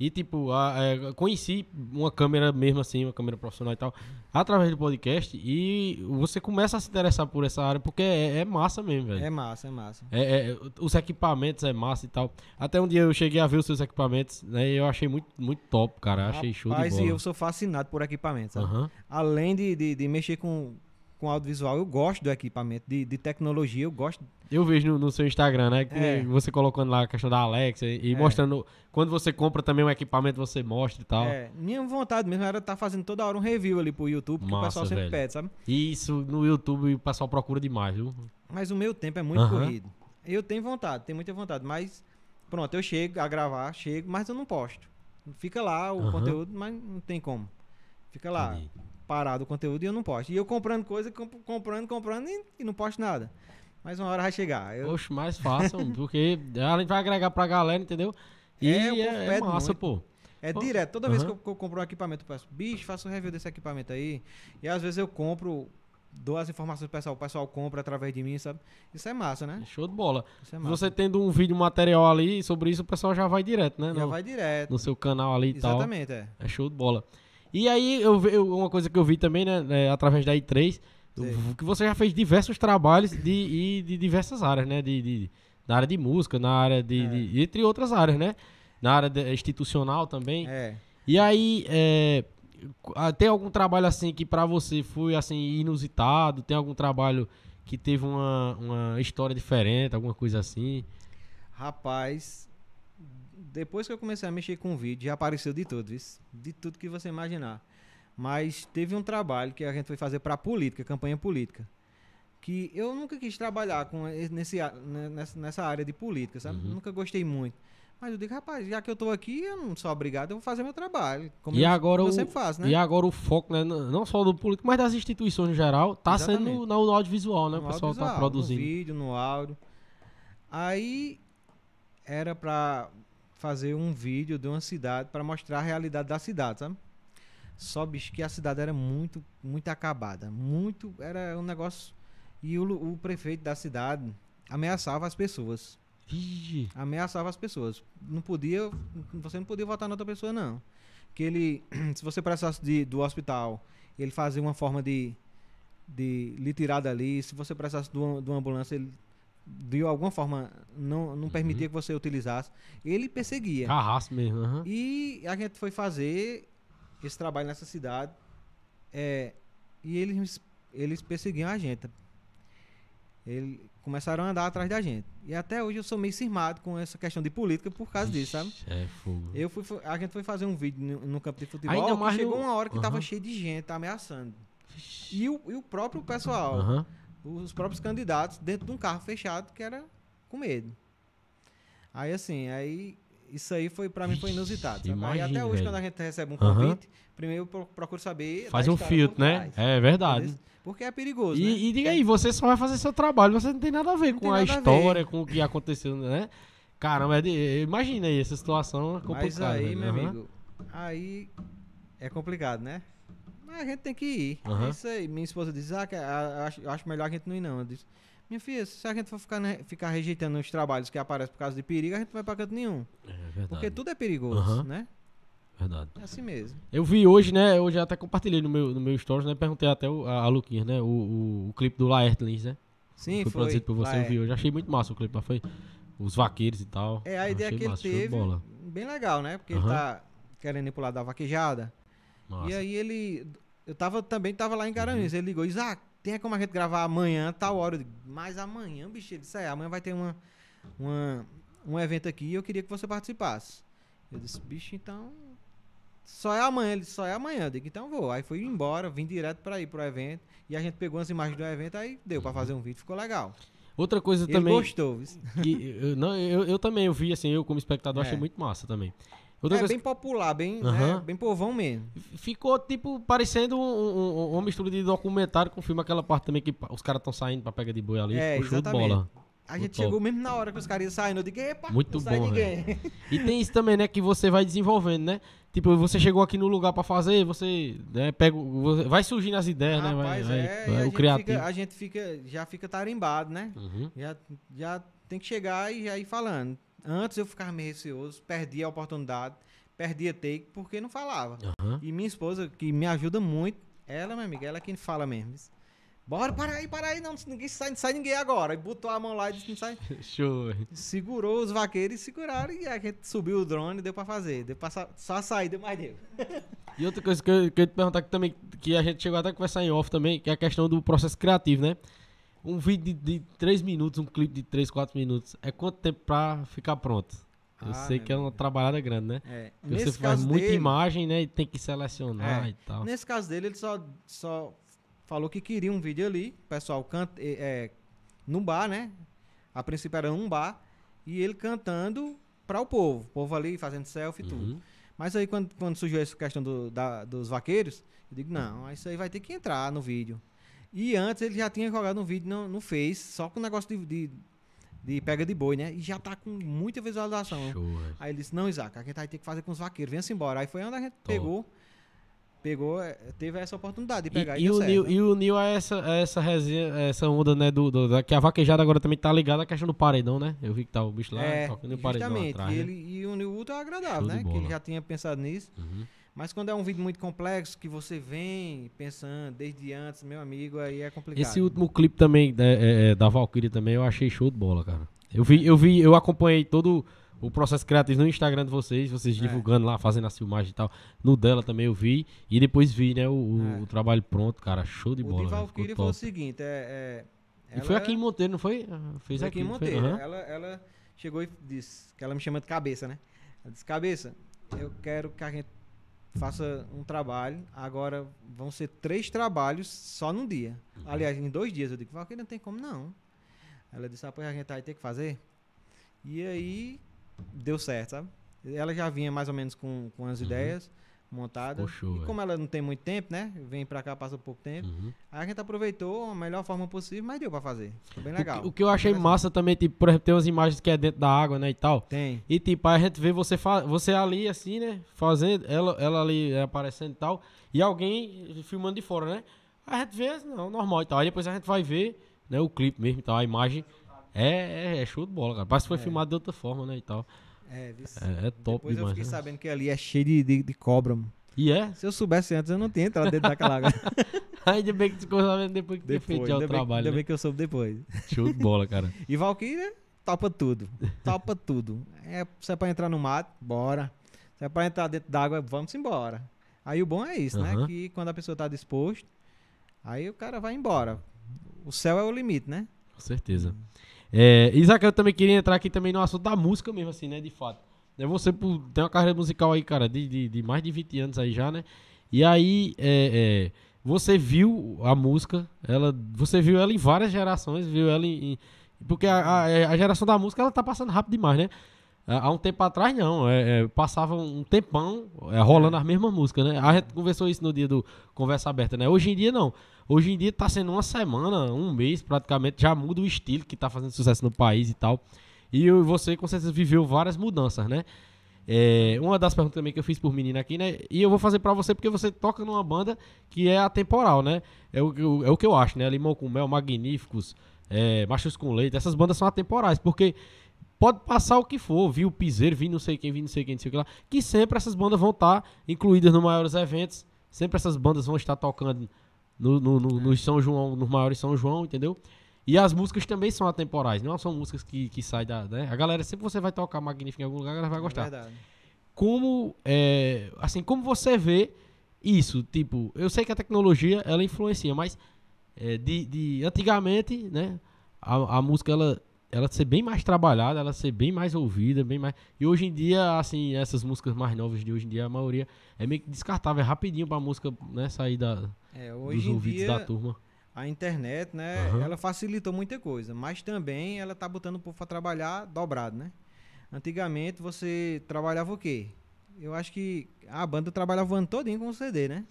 E, tipo, a, é, conheci uma câmera mesmo assim, uma câmera profissional e tal, através do podcast. E você começa a se interessar por essa área porque é, é massa mesmo, velho. É massa, é massa. É, é, os equipamentos é massa e tal. Até um dia eu cheguei a ver os seus equipamentos, né? E eu achei muito, muito top, cara. Achei show de bola. Mas eu sou fascinado por equipamentos, sabe? Uhum. Além de, de, de, mexer com, com audiovisual, eu gosto do equipamento, de, de tecnologia, eu gosto. Eu vejo no, no seu Instagram, né? É. você colocando lá a questão da Alexa e É. mostrando. Quando você compra também um equipamento, você mostra e tal. É, minha vontade mesmo era estar fazendo toda hora um review ali pro YouTube, que o Massa, pessoal sempre velho. pede, sabe? Isso no YouTube o pessoal procura demais, viu? Mas o meu tempo é muito Aham. corrido. Eu tenho vontade, tenho muita vontade, mas pronto, eu chego a gravar, chego, mas eu não posto. Fica lá o Aham. conteúdo, mas não tem como. Fica lá, Entendi. Parado o conteúdo e eu não posto. E eu comprando coisa, comp- comprando, comprando e, e não posto nada. Mas uma hora vai chegar. Eu, Oxe, mais fácil, <laughs> porque a gente vai agregar pra galera, entendeu? E É, é, é massa, muito. pô. é Pô, direto. Toda vez aham. que eu, que eu compro um equipamento, eu peço, bicho, faça um review desse equipamento aí. E às vezes eu compro, dou as informações pro pessoal, o pessoal compra através de mim, sabe? Isso é massa, né? Show de bola. Isso é massa. Você tendo um vídeo material ali sobre isso, o pessoal já vai direto, né? Já No, vai direto. no seu canal ali e tal. Exatamente, é. É show de bola. E aí, eu, eu- uma coisa que eu vi também, né, é, através da I3, Sei. que você já fez diversos trabalhos de, e de diversas áreas, né? De, de- na área de música, na área de, É. de- Entre outras áreas, né? Na área de- institucional também. É. E aí, é, ah, tem algum trabalho assim que pra você foi assim inusitado? Tem algum trabalho que teve uma, uma história diferente, alguma coisa assim? Rapaz, depois que eu comecei a mexer com vídeo, já apareceu de tudo, isso, de tudo que você imaginar. Mas teve um trabalho que a gente foi fazer para política, campanha política, que eu nunca quis trabalhar com esse- nesse, né, nessa, nessa área de política, sabe? Uhum. Nunca gostei muito. Mas eu digo, rapaz, já que eu tô aqui, eu não sou obrigado, eu vou fazer meu trabalho. Como E eu, agora eu o- sempre faço, né? E agora o foco, né, não só do político, mas das instituições no geral, tá sendo no, no audiovisual, né? no o pessoal tá audiovisual, produzindo. No vídeo, no áudio. Aí era pra fazer um vídeo de uma cidade pra mostrar a realidade da cidade, sabe? Só bicho que a cidade era muito, muito acabada, muito, era um negócio e o, o prefeito da cidade ameaçava as pessoas, Vixe. ameaçava as pessoas. Não podia, você não podia votar na outra pessoa não. Que ele, <clears throat> se você precisasse de, do hospital, ele fazia uma forma de de lhe tirar dali. Se você precisasse de uma, de uma ambulância, ele de alguma forma não, não permitia que você utilizasse. Ele perseguia. Carrasco mesmo. aham. E a gente foi fazer esse trabalho nessa cidade. é, e eles, eles perseguiam a gente. Eles começaram a andar atrás da gente. E até hoje eu sou meio cismado com essa questão de política por causa disso, sabe? Ixi, É fogo. Eu fui, a gente foi fazer um vídeo no, no campo de futebol Ainda mais chegou no- uma hora que tava Aham. cheio de gente ameaçando. E o, e o próprio pessoal, Aham. Os próprios candidatos, dentro de um carro fechado que era com medo. Aí assim, aí isso aí foi para mim foi inusitado. Aí até hoje velho. quando a gente recebe um convite, primeiro eu pro- procuro saber Faz um história filtro, né? É verdade. entendeu? Porque é perigoso, né? E, e diga aí, você só vai fazer seu trabalho, você não tem nada a ver Não com a nada a história, com o que aconteceu, né? Caramba, é de- imagina aí, essa situação é complicada. Mas aí, velho. meu Aham. amigo, aí é complicado, né? Mas a gente tem que ir. É isso aí. Minha esposa diz, ah, acho, acho melhor a gente não ir não. Eu disse, minha filha, se a gente for ficar, né, ficar rejeitando os trabalhos que aparecem por causa de perigo, a gente não vai pra canto nenhum. É verdade. Porque tudo é perigoso, Aham. né? verdade. É assim mesmo. Eu vi hoje, né? Hoje até compartilhei no meu, no meu stories, né? Perguntei até o, a, a Luquinhas, né? O, o, o clipe do Laerte Lins, né? Sim, foi, foi. produzido por você, eu vi hoje. Achei muito massa o clipe lá. Foi os vaqueiros e tal. É, a ideia que ele massa, teve, bem legal, né? Porque Aham. ele tá querendo ir pro lado da vaquejada. Massa. E aí ele. Eu tava, também tava lá em Uhum. Garanhuns. Ele ligou, Isaac, tem como a gente gravar amanhã, tal hora? Eu digo, mas amanhã, bicho, ele disse, é, amanhã vai ter uma, uma, um evento aqui e eu queria que você participasse. Eu disse, bicho, então. Só é amanhã, ele disse, só é amanhã. Eu digo, então vou. Aí fui embora, vim direto pra ir pro evento. E a gente pegou as imagens do evento, aí deu pra fazer um vídeo, ficou legal. Outra coisa Ele também. gostou. que eu, não, eu, eu também, eu vi assim, eu como espectador <laughs> É. achei muito massa também. Outra É coisa bem popular, bem, né, Aham. bem povão mesmo. Ficou, tipo, parecendo um- um- uma mistura de documentário com filme, aquela parte também que os caras estão saindo pra pegar de boi ali. É, show de bola. A gente chegou mesmo na hora que os caras iam saindo. Eu digo, epa, Muito não sai bom, ninguém. <laughs> E tem isso também, né, que você vai desenvolvendo, né? Tipo, você chegou aqui no lugar pra fazer, você né, pega, você- vai surgindo as ideias, né? Vai, Rapaz, vai- é, vai a o gente criativo. Fica, a gente fica, já fica tarimbado, né? Uhum. Já, já tem que chegar e já ir falando. Antes eu ficava meio receoso, perdi a oportunidade, perdi a take, porque não falava. Aham. E minha esposa, que me ajuda muito, ela, minha amiga, ela é quem fala mesmo. Bora, para aí, para aí, não, ninguém sai, não sai ninguém agora. E botou a mão lá e disse, não sai. <laughs> Show. Segurou os vaqueiros e seguraram e a gente subiu o drone e deu pra fazer. Deu pra sa- só sair, deu mais deu. <laughs> E outra coisa que eu, que eu ia te perguntar que também, que a gente chegou até a conversar em off também, que é a questão do processo criativo, né? Um vídeo de, de 3 minutos, um clipe de 3, 4 minutos, é quanto tempo pra ficar pronto? Eu Ah, sei que é uma trabalhada grande, né? É, Porque nesse você faz muita dele, imagem, né? E tem que selecionar É. e tal. Nesse caso dele, ele só, só falou que queria um vídeo ali, o pessoal canta, é, é, num bar, né? A princípio era um bar, e ele cantando para o povo, o povo ali fazendo selfie e tudo. Uhum. Mas aí quando, quando surgiu essa questão do- da- dos vaqueiros, eu digo, não, isso aí vai ter que entrar no vídeo. E antes ele já tinha jogado um vídeo no, no Face, só com o negócio de, de, de pega de boi, né? E já tá com muita visualização. Show. Aí ele disse, não, Isaac, a gente vai ter que fazer com os vaqueiros, venha-se embora. Aí foi onde a gente Top. pegou, pegou, eh, teve essa oportunidade de pegar E, e, e o certo, Nil, né? e o Nil é essa, é essa resenha, é essa onda, né? Do, do- da- que a vaquejada agora também tá ligada à questão do paredão, né? Eu vi que tá o bicho lá É, tocando o paredão atrás. e, né? ele, e o Nil Ultra é agradável, Show né? Que ele já tinha pensado nisso. Uhum. Mas quando é um vídeo muito complexo, que você vem pensando desde antes, meu amigo, aí é complicado. Esse último clipe também né, é, é, da Valkyrie também eu achei show de bola, cara. Eu vi, eu vi, eu acompanhei todo o processo criativo no Instagram de vocês, vocês É. divulgando lá, fazendo a filmagem e tal. No dela também eu vi. E depois vi, né, o, o- É. o trabalho pronto, cara. Show de o bola. de velho, Valkyrie ficou foi o seguinte, é... é E foi ela- aqui em Monteiro, não foi? Ah, Fez Foi aqui aqui em não foi? Monteiro. Aham. Ela, ela chegou e disse que ela me chama de cabeça, né? Ela disse, cabeça, eu quero que a gente faça um trabalho. Agora vão ser três trabalhos só num dia. Uhum. Aliás, em dois dias. Eu digo, Valkyrie, não tem como não. Ela disse, ah, pois a gente vai ter que fazer. E aí deu certo, sabe? Ela já vinha mais ou menos com, com as Uhum. ideias show, e como ela não tem muito tempo, né? Vem pra cá, passa pouco tempo. Uhum. Aí a gente aproveitou a melhor forma possível, mas deu pra fazer. Ficou bem O legal. que- O, que eu achei Mas- massa também, tipo, por exemplo, tem umas imagens que é dentro da água, né, e tal. Tem. E tipo, aí a gente vê você, você ali assim, né? Fazendo, ela, ela ali é, aparecendo e tal. E alguém filmando de fora, né? Aí a gente vê, não, normal e tal. Aí depois a gente vai ver, né, o clipe mesmo e tal, a imagem. É, é, é show de bola, cara. Parece que foi É. filmado de outra forma, né? E tal. É. É, é top Depois eu demais. fiquei né? sabendo que ali é cheio de, de, de cobra. mano. E é? Se eu soubesse antes, eu não tinha entrado dentro daquela água. <laughs> Ainda bem que tu ficou sabendo depois que feito já o ainda, bem, trabalho. ainda né? bem que eu soube depois. Show de bola, cara. <laughs> E Valkyria topa tudo. Topa tudo. É, se é pra entrar no mato, bora. Se é pra entrar dentro d'água, vamos embora. Aí o bom é isso, Aham. né? Que quando a pessoa tá disposto, aí o cara vai embora. O céu é o limite, né? Com certeza. É, Isaac, eu também queria entrar aqui também no assunto da música mesmo, assim, né? De fato. É você tem uma carreira musical aí, cara, de, de, de mais de 20 anos aí já, né? E aí, é, é, você viu a música, ela, você viu ela em várias gerações, viu ela em. em- porque a, a, a geração da música, ela tá passando rápido demais, né? Há um tempo atrás, não. É, é, passava um tempão é, rolando as mesmas músicas, né? A gente conversou isso no dia do Conversa Aberta, né? Hoje em dia, não. Hoje em dia tá sendo uma semana, um mês praticamente, já muda o estilo que tá fazendo sucesso no país e tal. E você, com certeza, viveu várias mudanças, né? É, uma das perguntas também que eu fiz por menina aqui, né? E eu vou fazer pra você porque você toca numa banda que é atemporal, né? É o, é o que eu acho, né? Limão com Mel, Magníficos, é, Machos com Leite, essas bandas são atemporais, porque pode passar o que for, viu o Piseiro, vi não sei quem, vi não sei quem, não sei o que lá, que sempre essas bandas vão estar incluídas nos maiores eventos, sempre essas bandas vão estar tocando no, no, no, no São João, nos maiores São João, entendeu? E as músicas também são atemporais, não são músicas que, que saem da. Né? A galera, sempre você vai tocar Magnífico em algum lugar, a galera vai gostar É verdade. como é, assim como você vê isso tipo eu sei que a tecnologia ela influencia mas é, de, de antigamente né a, a música ela ela ser bem mais trabalhada ela ser bem mais ouvida bem mais e hoje em dia assim essas músicas mais novas de hoje em dia a maioria é meio que descartável é rapidinho pra música né sair da, É, dos ouvidos dia, da turma a internet, né, Aham. ela facilitou muita coisa, mas também ela tá botando o povo pra trabalhar dobrado, né? Antigamente você trabalhava o quê? Eu acho que a banda trabalhava o ano todinho com o CD, né?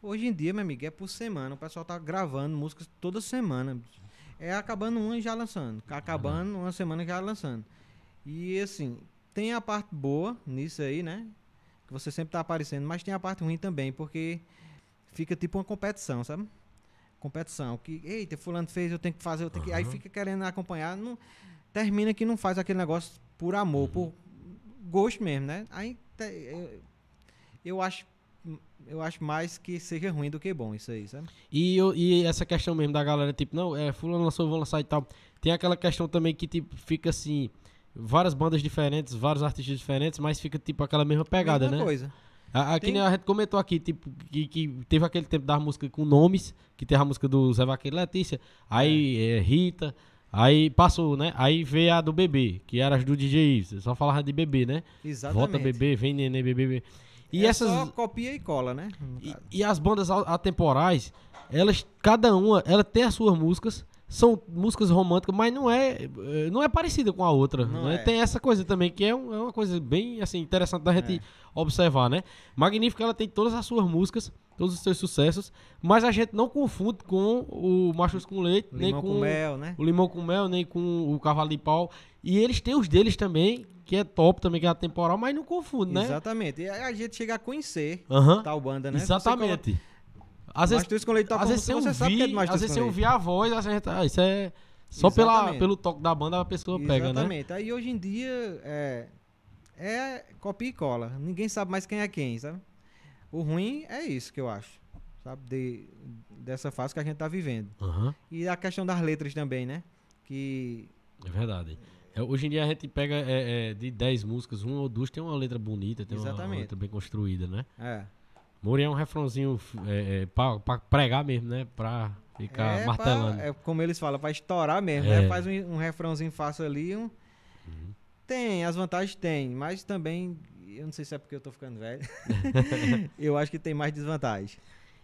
Hoje em dia, meu amigo, é por semana. O pessoal tá gravando músicas toda semana. É acabando uma e já lançando. Acabando uma semana já lançando. E assim, tem a parte boa nisso aí, né? Que você sempre tá aparecendo, mas tem a parte ruim também, porque fica tipo uma competição, sabe? Competição. Que, eita, fulano fez, eu tenho que fazer, eu tenho que. Aí fica querendo acompanhar. Não, termina que não faz aquele negócio por amor, por gosto mesmo, né? Aí eu acho. Eu acho mais que seja ruim do que bom isso aí, sabe? E, eu- e essa questão mesmo da galera, tipo, não, é, fulano lançou, vou lançar e tal. Tem aquela questão também que, tipo, fica assim, várias bandas diferentes, vários artistas diferentes, mas fica, tipo, aquela mesma pegada, Mesma né? coisa. A, a, que Tem- a gente comentou aqui, tipo, que, que teve aquele tempo das músicas com nomes, que teve a música do Zé Vaqueiro e Letícia, aí é, Rita, aí passou, né? Aí veio a do bebê, que era as do DJ Ives, só falava de bebê, né? Exatamente. Volta bebê, vem neném, bebê, bebê. E é essas. só copia e cola, né? E, e as bandas atemporais, elas, cada uma, ela tem as suas músicas, são músicas românticas, mas não é, eh, não é parecida com a outra. Não né? é. Tem essa coisa também, que é, um- é uma coisa bem assim, interessante da gente É. observar, né? Magnífica, ela tem todas as suas músicas, todos os seus sucessos, mas a gente não confunde com o Machos com Leite, nem com, com mel, né? o Limão com Mel, nem com o Cavalo de Pau. E eles têm os deles também, que é top também, que é atemporal, mas não confunde, né? Exatamente. E aí a gente chega a conhecer Aham. tal banda, né? Exatamente. Às Você vezes com leite toca às vezes você sabe que é ouvir, de às vezes Leite. ouvir a voz, a gente, ah, isso é só pela, Exatamente. pelo toque da banda a pessoa pega, né? Exatamente. Aí hoje em dia é, é copia e cola. Ninguém sabe mais quem é quem, sabe? O ruim é isso que eu acho, sabe? De, dessa fase que a gente tá vivendo. Aham, E a questão das letras também, né? Que é verdade. É, hoje em dia a gente pega é, é, de 10 músicas, uma ou duas tem uma letra bonita, tem uma- uma, letra bem construída, né? é, Mouri é um refrãozinho é, é, pra, pra pregar mesmo, né? Pra ficar é, martelando. pra- é como eles falam, pra estourar mesmo, É. né? Faz um, um refrãozinho fácil ali, um... Tem, as vantagens tem, mas também, eu não sei se é porque eu tô ficando velho, <laughs> eu acho que tem mais desvantagem.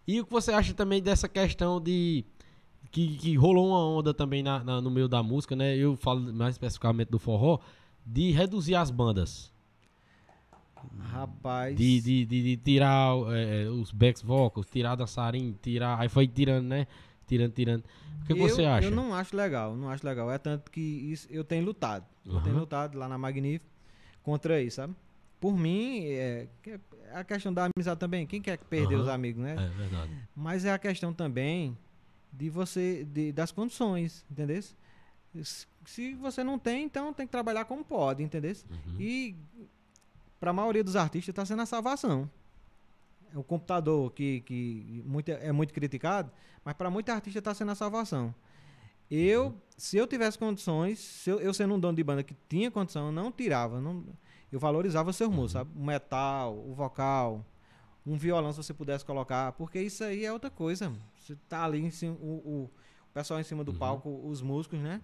E o que você acha também dessa questão de. Que, que rolou uma onda também na, na- no meio da música, né? Eu falo mais especificamente do forró, de reduzir as bandas. Rapaz... De, de, de, de tirar é, é, os backs vocals, tirar dançarino, tirar. Aí foi tirando, né? Tirando, tirando. O que, eu, você acha? Eu não acho legal, não acho legal. É tanto que isso eu tenho lutado. Eu tenho lutado lá na Magnífica contra isso, sabe? Por mim, é, é a questão da amizade também. Quem quer perder Aham. os amigos, né? É verdade. Mas é a questão também de você, de- das condições, entendeu? Se- você não tem, então tem que trabalhar como pode, entendeu? Uhum. E para a maioria dos artistas está sendo a salvação. O computador que, que muito, é muito criticado, mas para muita artista está sendo a salvação. Eu, se eu tivesse condições, se eu, eu sendo um dono de banda que tinha condição, eu não tirava, não, eu valorizava o seu músico, sabe? O metal, o vocal, um violão se você pudesse colocar, porque isso aí é outra coisa. Você tá ali em cima, o, o- pessoal em cima do Uhum. palco, os músicos, né?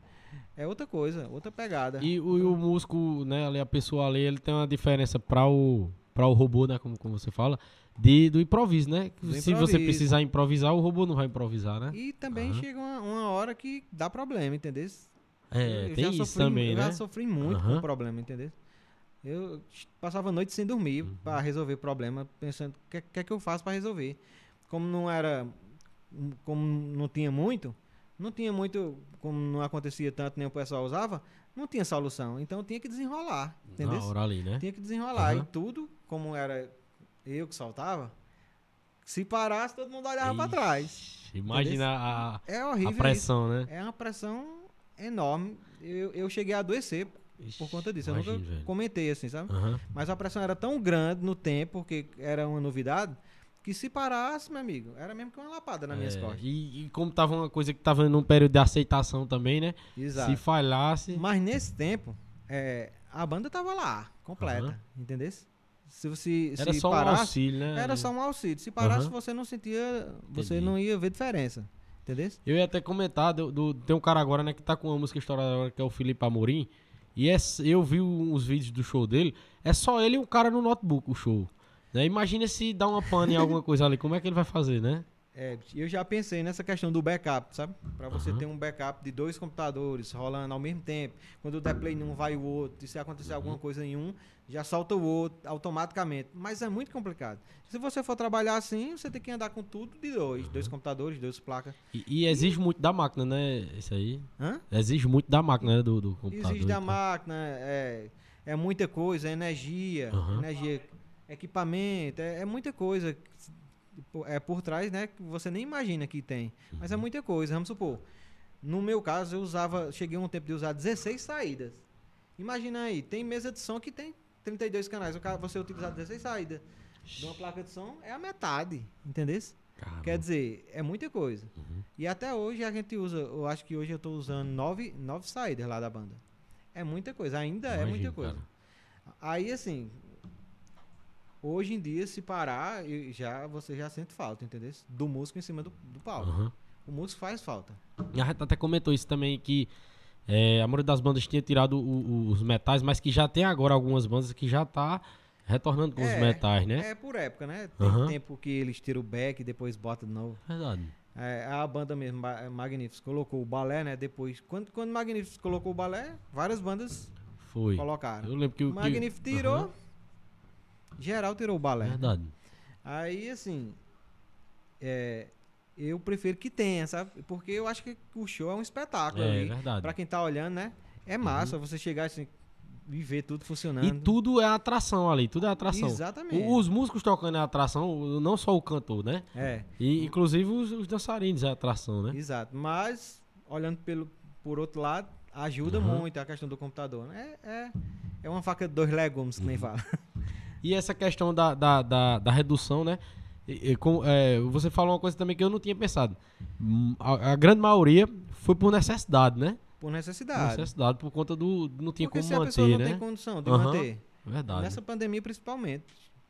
É outra coisa, outra pegada. E o, e o músico, né, ali, a pessoa ali, ele tem uma diferença para o, pra o robô, né, como, como você fala, de, do improviso, né? Do Se você precisar improvisar, o robô não vai improvisar, né? E também Aham. chega uma, uma hora que dá problema, entendeu? É, eu tem já isso sofri, também, eu né? já sofri muito Aham. com problema, entendeu? Eu passava a noite sem dormir Uhum. pra resolver problema, pensando o que, que é que eu faço pra resolver. Como não era, um, como não tinha muito, não tinha muito, como não acontecia tanto, nem o pessoal usava, não tinha solução. Então tinha que desenrolar, entendeu? Na hora ali, né? Tinha que desenrolar. Aham. E tudo, como era eu que soltava, se parasse, todo mundo olhava pra trás. Imagina a, É a horrível isso. pressão, né? É uma pressão enorme. Eu, eu cheguei a adoecer por conta disso. Eu nunca velho. comentei assim, sabe? Aham. Mas a pressão era tão grande no tempo, porque era uma novidade, que se parasse, meu amigo, era mesmo que uma lapada minhas É, costas. E, e como tava uma coisa que tava num período de aceitação também, né? Exato. Se falhasse. Mas nesse tempo, é, a banda tava lá, completa, Aham. entendeu? Se você Era se só um parasse, auxílio, né? era só um auxílio. Se parasse, Aham. você não sentia, você Entendi. não ia ver diferença, entendeu? Eu ia até comentar, do, do- tem um cara agora, né, que tá com uma música estourada agora, que é o Felipe Amorim. E é eu vi uns vídeos do show dele, é só ele e um cara no notebook, o show. Né? Imagina se dá uma pane em alguma coisa ali, como é que ele vai fazer, né? É, eu já pensei nessa questão do backup, sabe? Pra você Aham. ter um backup de dois computadores rolando ao mesmo tempo. Quando o der play num vai o outro, e se acontecer Uhum. alguma coisa em um, já solta o outro automaticamente. Mas é muito complicado. Se você for trabalhar assim, você tem que andar com tudo de dois. Uhum. Dois computadores, duas placas. E, e exige muito da máquina, né? Isso aí. Hã? Exige muito da máquina, né? Do, do computador. Exige da e máquina, é, é muita coisa, é energia, energia, equipamento, é, é muita coisa. É por trás, né? Que você nem imagina que tem. Mas é Uhum. muita coisa. Vamos supor. No meu caso, eu usava. Cheguei um tempo de usar 16 saídas. Imagina aí, tem mesa de som que tem 32 canais. Você utilizar 16 saídas de uma placa de som é a metade. Entendeu? Caramba. Quer dizer, é muita coisa. Uhum. E até hoje a gente usa, eu acho que hoje eu tô usando nove, nove saídas lá da banda. É muita coisa, ainda é muita coisa. cara. Aí assim, hoje em dia, se parar, e já, você já sente falta, entendeu? Do músico em cima do, do palco. Aham. O músico faz falta. A gente até comentou isso também, que é, a maioria das bandas tinha tirado o- o- os metais, mas que já tem agora algumas bandas que já tá retornando com os É, metais, né? É por época, né? Tem Aham. tempo que eles tiram o back e depois botam de novo. Verdade. É, a banda mesmo, Ma- Magnificus, colocou o balé, né? Depois, quando, quando Magnificus colocou o balé, várias bandas Foi. colocaram. Eu lembro que o. O que- tirou, Aham, geral tirou o balé. Verdade. Aí, assim, é, eu prefiro que tenha, sabe? Porque eu acho que o show é um espetáculo É, ali. verdade. Uhum. Pra quem tá olhando, né? É massa você chegar assim e ver tudo funcionando. E tudo é atração ali, tudo é atração. Exatamente. O- Os músicos tocando é atração, não só o cantor, né? É, E inclusive os, os dançarinos é atração, né? exato. Mas, olhando pelo, por outro lado, ajuda Uhum. muito a questão do computador. né? É, é, é uma faca de dois legumes, que nem Uhum. fala. E essa questão da, da, da, da redução, né? E- e com- é, você falou uma coisa também que eu não tinha pensado. Hum, A, a grande maioria foi por necessidade, né? Por Por necessidade. necessidade, por conta do. Não tinha Porque como se a pessoa manter, não né? tem condição de Aham. manter. Verdade. Nessa pandemia, principalmente.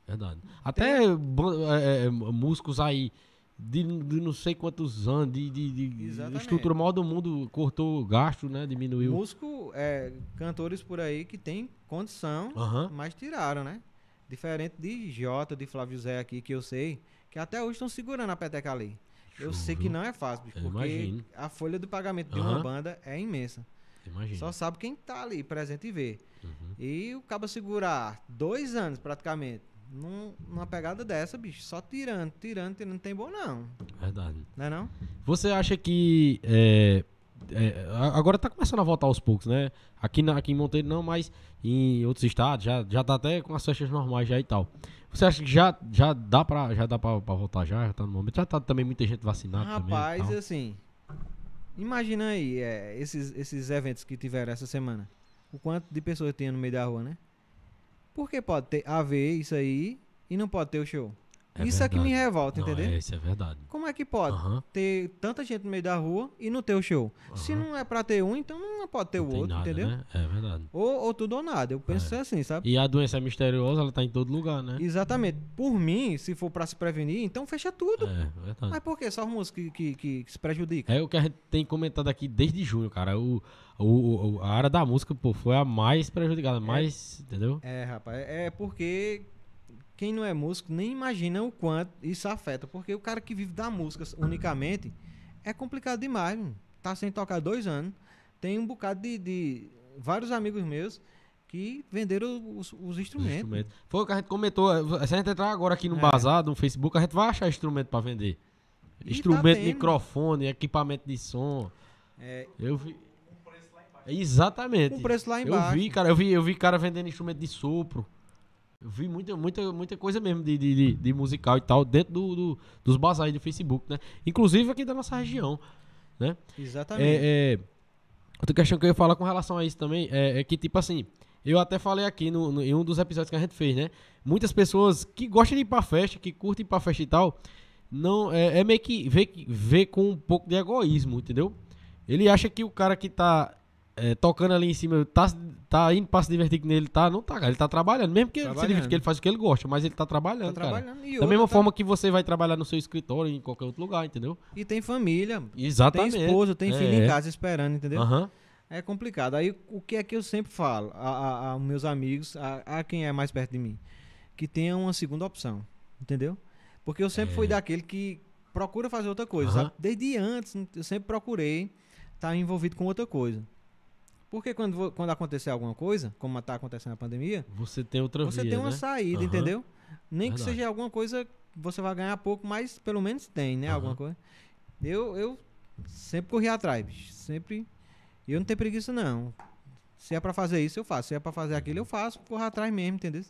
Verdade. Até é, é, músicos aí de, de não sei quantos anos, de, de, de estrutura maior do mundo, cortou gasto, né? Diminuiu. Músico, é, cantores por aí que tem condição, mas tiraram, né? Diferente de Jota, de Flávio Zé aqui, que eu sei, que até hoje estão segurando a peteca ali. Eu sei que não é fácil, bicho, porque imagino. a folha do pagamento de uma Aham. banda é imensa. Imagina. Só sabe quem tá ali presente e vê. Uhum. E o cabo segurar dois anos praticamente num- numa pegada dessa, bicho, só tirando, tirando, tirando, não tem bom não. Verdade. Não é não? Você acha que. é, é, agora tá começando a voltar aos poucos, né? Aqui, na, aqui em Monteiro não, mas em outros estados já, já tá até com as festas normais já e tal. Você acha que já, já dá pra, já dá pra, pra voltar já? Já tá no momento? Já tá também muita gente vacinada também. Rapaz, tal. assim, imagina aí é, esses, esses eventos que tiveram essa semana. O quanto de pessoas tinha no meio da rua, né? Por que pode ter haver isso aí e não pode ter o show? É isso é que me verdade. revolta, Não, entendeu? É, isso é verdade. Como é que pode Aham. ter tanta gente no meio da rua e não ter o show? Se Aham. não é pra ter um, então não pode ter Não o outro, nada, entendeu? né? É verdade. Ou, ou tudo ou nada. Eu penso assim, sabe? E a doença é misteriosa, ela tá em todo lugar, né? Exatamente. Por mim, se for pra se prevenir, então fecha tudo. É, verdade. Mas por que só os músicos que, que, que- que se prejudicam? É o que a gente tem comentado aqui desde junho, cara. O, o, o- a área da música, pô, foi a mais prejudicada, mais, entendeu? É, rapaz, é porque quem não é músico nem imagina o quanto isso afeta. Porque o cara que vive da música unicamente é complicado demais. mano. Tá sem tocar dois anos. Tem um bocado de, de vários amigos meus que venderam os, os Os instrumentos. instrumentos. Foi o que a gente comentou. eh, Se a gente entrar agora aqui no É. Bazar, no Facebook, a gente vai achar instrumento pra vender. E tá instrumento, tendo. microfone, equipamento de som. É, Eu vi. Exatamente. com preço lá Eu embaixo. vi, cara, eu vi, eu vi cara vendendo instrumento de sopro. Eu vi muita, muita, muita coisa mesmo de, de, de- musical e tal dentro do, do- dos bazares do Facebook, né? Inclusive aqui da nossa região. Exatamente. É, é, outra questão que eu ia falar com relação a isso também é, é que, tipo assim, eu até falei aqui no, no- em um dos episódios que a gente fez, né? Muitas pessoas que gostam de ir pra festa, que curtem ir pra festa e tal, não, é, é meio que vê, vê com um pouco de egoísmo, entendeu? Ele acha que o cara que tá é, tocando ali em cima, tá, tá indo pra se divertir que nele tá, não tá, cara. Ele tá trabalhando, mesmo que ele se Trabalhando. divirta, que ele faz o que ele gosta, mas ele tá tá trabalhando, cara. trabalhando. E Da mesma tá- forma que você vai trabalhar no seu escritório em qualquer outro lugar, entendeu? E tem família. Exatamente. Tem esposa, tem filho É. em casa esperando, entendeu? Aham. É complicado. Aí o que é que eu sempre falo a- meus amigos, a, a quem é mais perto de mim? Que tenha uma segunda opção, entendeu? Porque eu sempre fui É. daquele que procura fazer outra coisa, Aham. sabe? Desde antes, eu sempre procurei estar envolvido com outra coisa. Porque quando, quando acontecer alguma coisa, como está acontecendo a pandemia, Você tem outra você via, tem uma né? saída, Aham. entendeu? Nem que Verdade. seja alguma coisa, você vai ganhar pouco, mas pelo menos tem, né? Aham. Alguma coisa. Eu, eu sempre corri atrás, bicho. Sempre. Eu não tenho preguiça, não. Se é pra fazer isso, eu faço. Se é pra fazer aquilo, eu faço. Corro atrás mesmo, entendeu?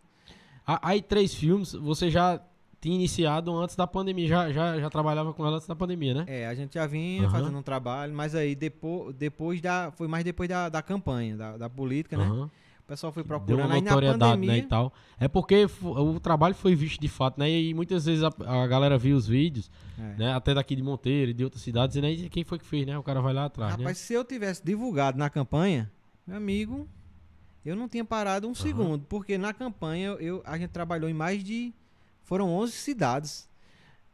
Aí, três filmes, você já tinha iniciado antes da pandemia, já, já, já trabalhava com ela antes da pandemia, né? É, a gente já vinha Aham. fazendo um trabalho, mas aí depois, depois da. Foi mais depois da, da campanha, da, da política, né? Aham. O pessoal foi Deu uma procurando. Aí na notoriedade, pandemia. né, e tal. É porque o trabalho foi visto de fato, né? E muitas vezes a, a galera viu os vídeos, É. né? Até daqui de Monteiro e de outras cidades, e né, quem foi que fez, né? O cara vai lá atrás, Rapaz, se eu tivesse divulgado na campanha, meu amigo, eu não tinha parado um segundo, porque na campanha eu, a gente trabalhou em mais de. Foram 11 cidades.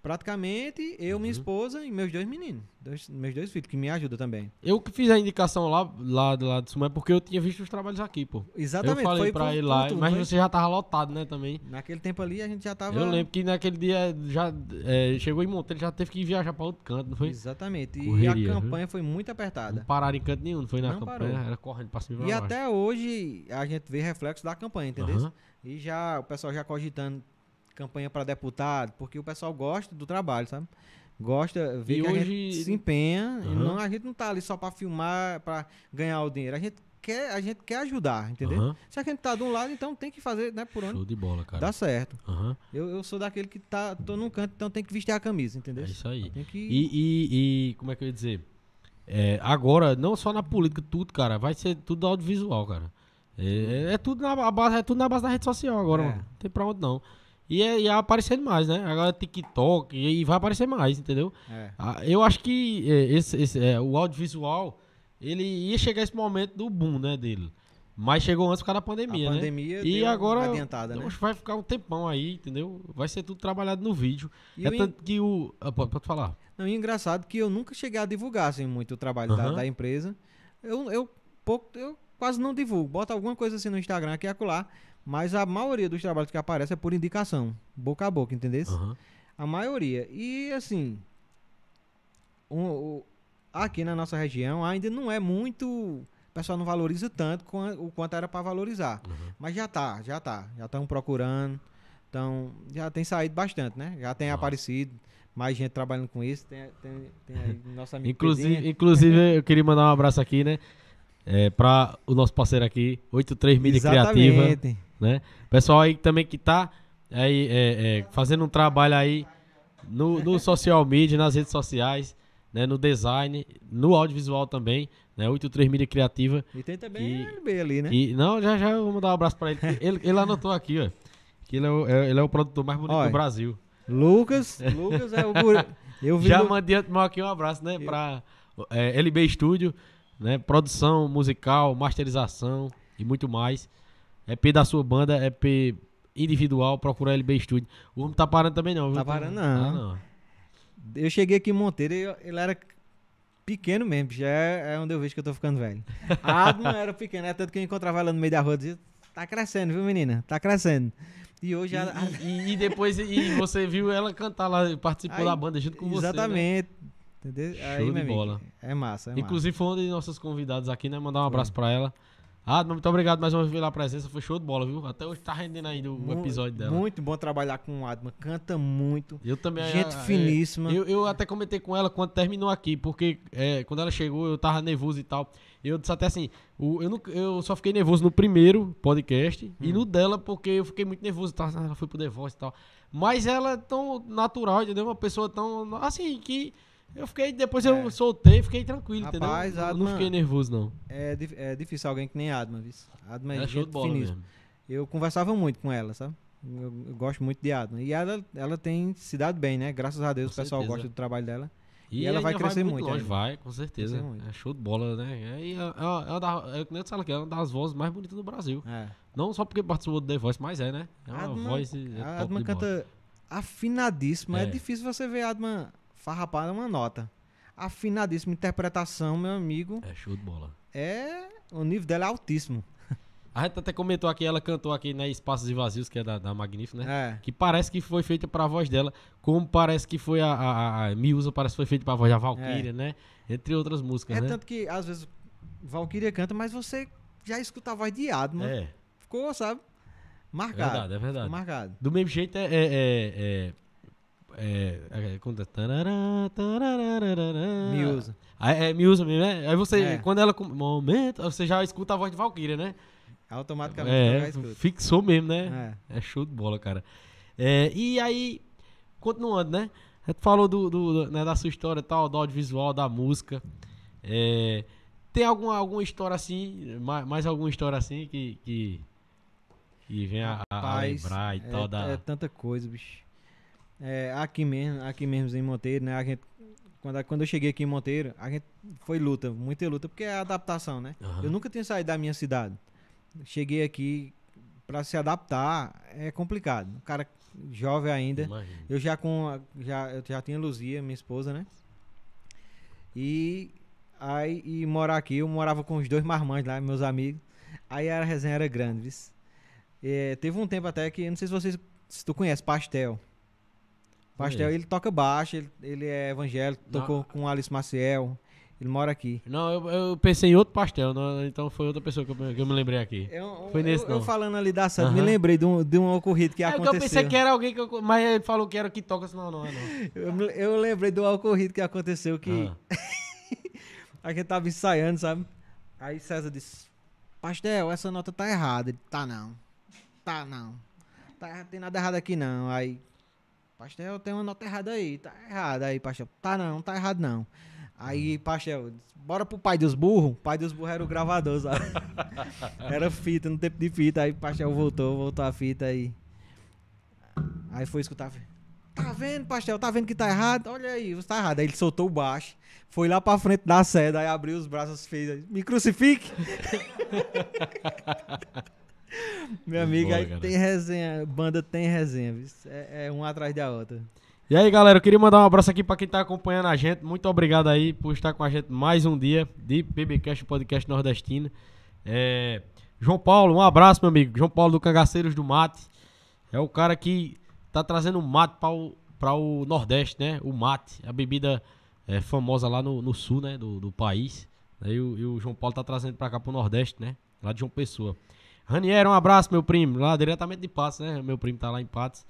Praticamente eu, minha Uhum. esposa e meus dois meninos. Dois- meus dois filhos, que me ajudam também. Eu que fiz a indicação lá, lá, lá do Sumé, porque eu tinha visto os trabalhos aqui, pô. Exatamente. eu falei foi pra por lá, tu, mas foi? você já tava lotado, né, também. Naquele tempo ali a gente já tava. Eu lembro que naquele dia já é, chegou em Monteiro, já teve que viajar pra outro canto, não foi? Exatamente. E Correria, a viu? campanha foi muito Não apertada. pararam em canto nenhum, não foi na Não campanha, parou. era correndo pra cima e E até hoje a gente vê reflexo da campanha, entendeu? Aham. E já o pessoal já cogitando campanha para deputado, porque o pessoal gosta do trabalho, sabe? Gosta, vê E que a hoje- gente se empenha, Aham. não, a gente não tá ali só para filmar, para ganhar o dinheiro. A gente quer, a gente quer ajudar, entendeu? Aham. Se a gente tá de um lado, então tem que fazer, né, por onde Show de bola, cara. dá certo. Aham. Eu, eu sou daquele que tá, tô num canto, então tem que vestir a camisa, É entendeu? isso aí. Que E, e, e como é que eu ia dizer? É, agora, não só na política, tudo, cara, vai ser tudo audiovisual, cara. É, é tudo na a base, é tudo na base da rede social agora, É. mano. Não tem pra onde não. E é, e é aparecendo mais, né? Agora TikTok e, e vai aparecer mais, entendeu? é. Ah, Eu acho que é, esse, esse, é, o audiovisual, ele ia chegar esse momento do boom, né, dele. Mas chegou antes por causa da pandemia, a né? pandemia E deu uma agora, adiantada, né? Vai ficar um tempão aí, entendeu? Vai ser tudo trabalhado no vídeo. E é en- tanto que o... ah, pode, pode falar. Não, e engraçado que eu nunca cheguei a divulgar assim, muito o trabalho da, da empresa. Eu, eu, pouco, eu quase não divulgo. Bota alguma coisa assim no Instagram aqui e acolá. Mas a maioria dos trabalhos que aparecem é por indicação. Boca a boca, entendeu? Aham. A maioria. E assim. o- o- aqui na nossa região ainda não é muito. O pessoal não valoriza tanto o quanto era para valorizar. Uhum. Mas já tá, já tá. Já estão procurando. Então, já tem saído bastante, né? Já tem aparecido. Mais gente trabalhando com isso. Tem, tem, tem aí nosso amigo Inclusive, Pedrinho. inclusive, eu queria mandar um abraço aqui, né? É, pra o nosso parceiro aqui, 83 Mídia Criativa, Exatamente. Né? Pessoal aí também que tá aí, é, é, fazendo um trabalho aí no, no <laughs> social media, nas redes sociais, né? No design, no audiovisual também, né? 83 Mídia Criativa. E tem também Que- a LB ali, né? E, não, já já eu vou mandar um abraço pra ele. que Ele, ele anotou aqui, ó. Que ele é o, é- ele é o produtor mais bonito Olha, do Brasil. Lucas, Lucas é o guri. <laughs> Eu Já mandei aqui um abraço, né? Pra é, LB Studio, né? Produção musical, masterização e muito mais. EP da sua banda, EP individual, procura LB Studio. O homem tá parando também não, viu? Tá parando não. não. Eu cheguei aqui em Monteiro e eu- ele era pequeno mesmo. Já é, é onde eu vejo que eu tô ficando velho. <laughs> A Adma era pequena, é tanto que eu encontrava ela no meio da rua e dizia: Tá crescendo, viu, menina? Tá crescendo. E hoje a, a- E, e- e depois e você viu ela cantar lá, participou Aí, da banda junto com você. né? Exatamente. Entendeu? Show de meu amigo, bola. É massa, é massa. Inclusive foi uma de nossos convidados aqui, né? Mandar um abraço pra ela. Ah, muito obrigado mais uma vez pela presença. Foi show de bola, viu? Até hoje tá rendendo ainda o Mu- episódio dela. Muito bom trabalhar com o Adma. Canta muito. Eu também. Gente é, finíssima. Eu, eu até comentei com ela quando terminou aqui, porque é, quando ela chegou eu tava nervoso e tal. Eu disse até assim, o- eu, não- eu só fiquei nervoso no primeiro podcast e Hum. no dela porque eu fiquei muito nervoso. Tá, ela foi pro The Voice e tal. Mas ela é tão natural, entendeu? Uma pessoa tão. Assim, que. Eu fiquei. Depois eu É. soltei, fiquei tranquilo, Rapaz, entendeu? Eu Adma- não fiquei nervoso, não. É, é difícil alguém que nem Adma, viu? Adma é, É show de bola mesmo. Eu conversava muito com ela, sabe? Eu, eu gosto muito de Adma. E ela, ela tem se dado bem, né? Graças a Deus Com o pessoal certeza. gosta do trabalho dela. E, E ela vai crescer muito, muito longe, vai, com certeza. É show de bola, né? E uma- é uma da- é, eu que é uma das vozes mais bonitas do Brasil. É. Não só porque participou do The Voice, mas é, né? É uma Adma, voz. É a top Adma de bola. canta afinadíssima. É. É. difícil você ver a Adma farrapada uma nota. Afinadíssima. Interpretação, meu amigo. É show de bola. É. O nível dela é altíssimo. <laughs> A gente até comentou aqui, ela cantou aqui, né? Espaços e Vazios, que é da, da Magnífica, né? É. Que parece que foi feita pra voz dela, como parece que foi a, a, a, Miúza, parece que foi feita pra voz da Valkyria, né? Entre outras músicas, É né? tanto que, às vezes, Valkyria canta, mas você já escuta a voz de Adma. É, Ficou, sabe? é Marcado. verdade, é Ficou verdade. marcado. Do mesmo jeito é. é, é, é, é, é, tarará. Aí É, Miúza mesmo, né? Aí você, É. quando ela. Momento, você já escuta a voz de Valkyria, né? Automaticamente já É, escuta. fixou mesmo, né? É. É show de bola, cara. É, e aí, continuando, né? Gente falou do, do- né, da sua história e tal, do audiovisual, da música. É, tem alguma, alguma história assim, mais, mais alguma história assim que, que, que vem a, a- lembrar e é, tal da... é tanta coisa, bicho. É, aqui mesmo, aqui mesmo em Monteiro, né? A gente, quando, quando eu cheguei aqui em Monteiro, a gente foi luta, muita luta, porque é adaptação, né? Aham. Eu nunca tinha saído da minha cidade. cheguei aqui para se adaptar é complicado. O cara jovem ainda. Imagina. Eu já com já eu já tinha Luzia, minha esposa, né? E aí e morar aqui, eu morava com os dois marmanjos lá, meus amigos. Aí a resenha era grande? É, teve um tempo até que, não sei se vocês se tu conhece Pastel. Pastel, ele toca baixo, ele, ele é evangélico, Não. tocou com Alice Maciel. Ele mora aqui. Não, eu, eu pensei em outro pastel, não, então foi outra pessoa que eu, que eu me lembrei aqui. Eu, Foi nesse eu, eu não. falando ali da sede, me Aham. lembrei de um, de um ocorrido que é aconteceu. eu pensei que era alguém que eu. Mas ele falou que era que toca, senão não é não. eu, me- eu lembrei de um ocorrido que aconteceu que Ah. <laughs> a gente tava ensaiando, sabe? Aí César disse: Pastel, essa nota tá errada. Ele, tá não. Tá não. Tá, tem nada errado aqui não. Aí, Pastel, tem uma nota errada aí. Tá errada. Aí, Pastel, tá não, tá errado não. Aí, Pastel, disse, bora pro pai dos burros. O pai dos burros era o gravador, sabe? <laughs> era fita, no tempo de fita. Aí, Pastel voltou, voltou a fita aí. Aí foi escutar. Tá vendo, Pastel? Tá vendo que tá errado? Olha aí, você tá errado. Aí ele soltou o baixo, foi lá pra frente da seda, aí abriu os braços, fez. Me crucifique! <laughs> Meu amigo, Boa, aí cara. tem resenha, banda tem resenha? É, é um atrás da outra. E aí, galera, eu queria mandar um abraço aqui pra quem tá acompanhando a gente. Muito obrigado aí por estar com a gente mais um dia de BBcast, Podcast Nordestino. É, João Paulo, um abraço, meu amigo. João Paulo do Cangaceiros do Mate. É o cara que tá trazendo mate para o, pra o Nordeste, né? O mate, a bebida é, famosa lá no, no sul, né? Do, do país. Aí o, e o João Paulo tá trazendo pra cá pro Nordeste, né? Lá de João Pessoa. Raniero, um abraço, meu primo. Lá diretamente de Patos, né? Meu primo tá lá em Patos.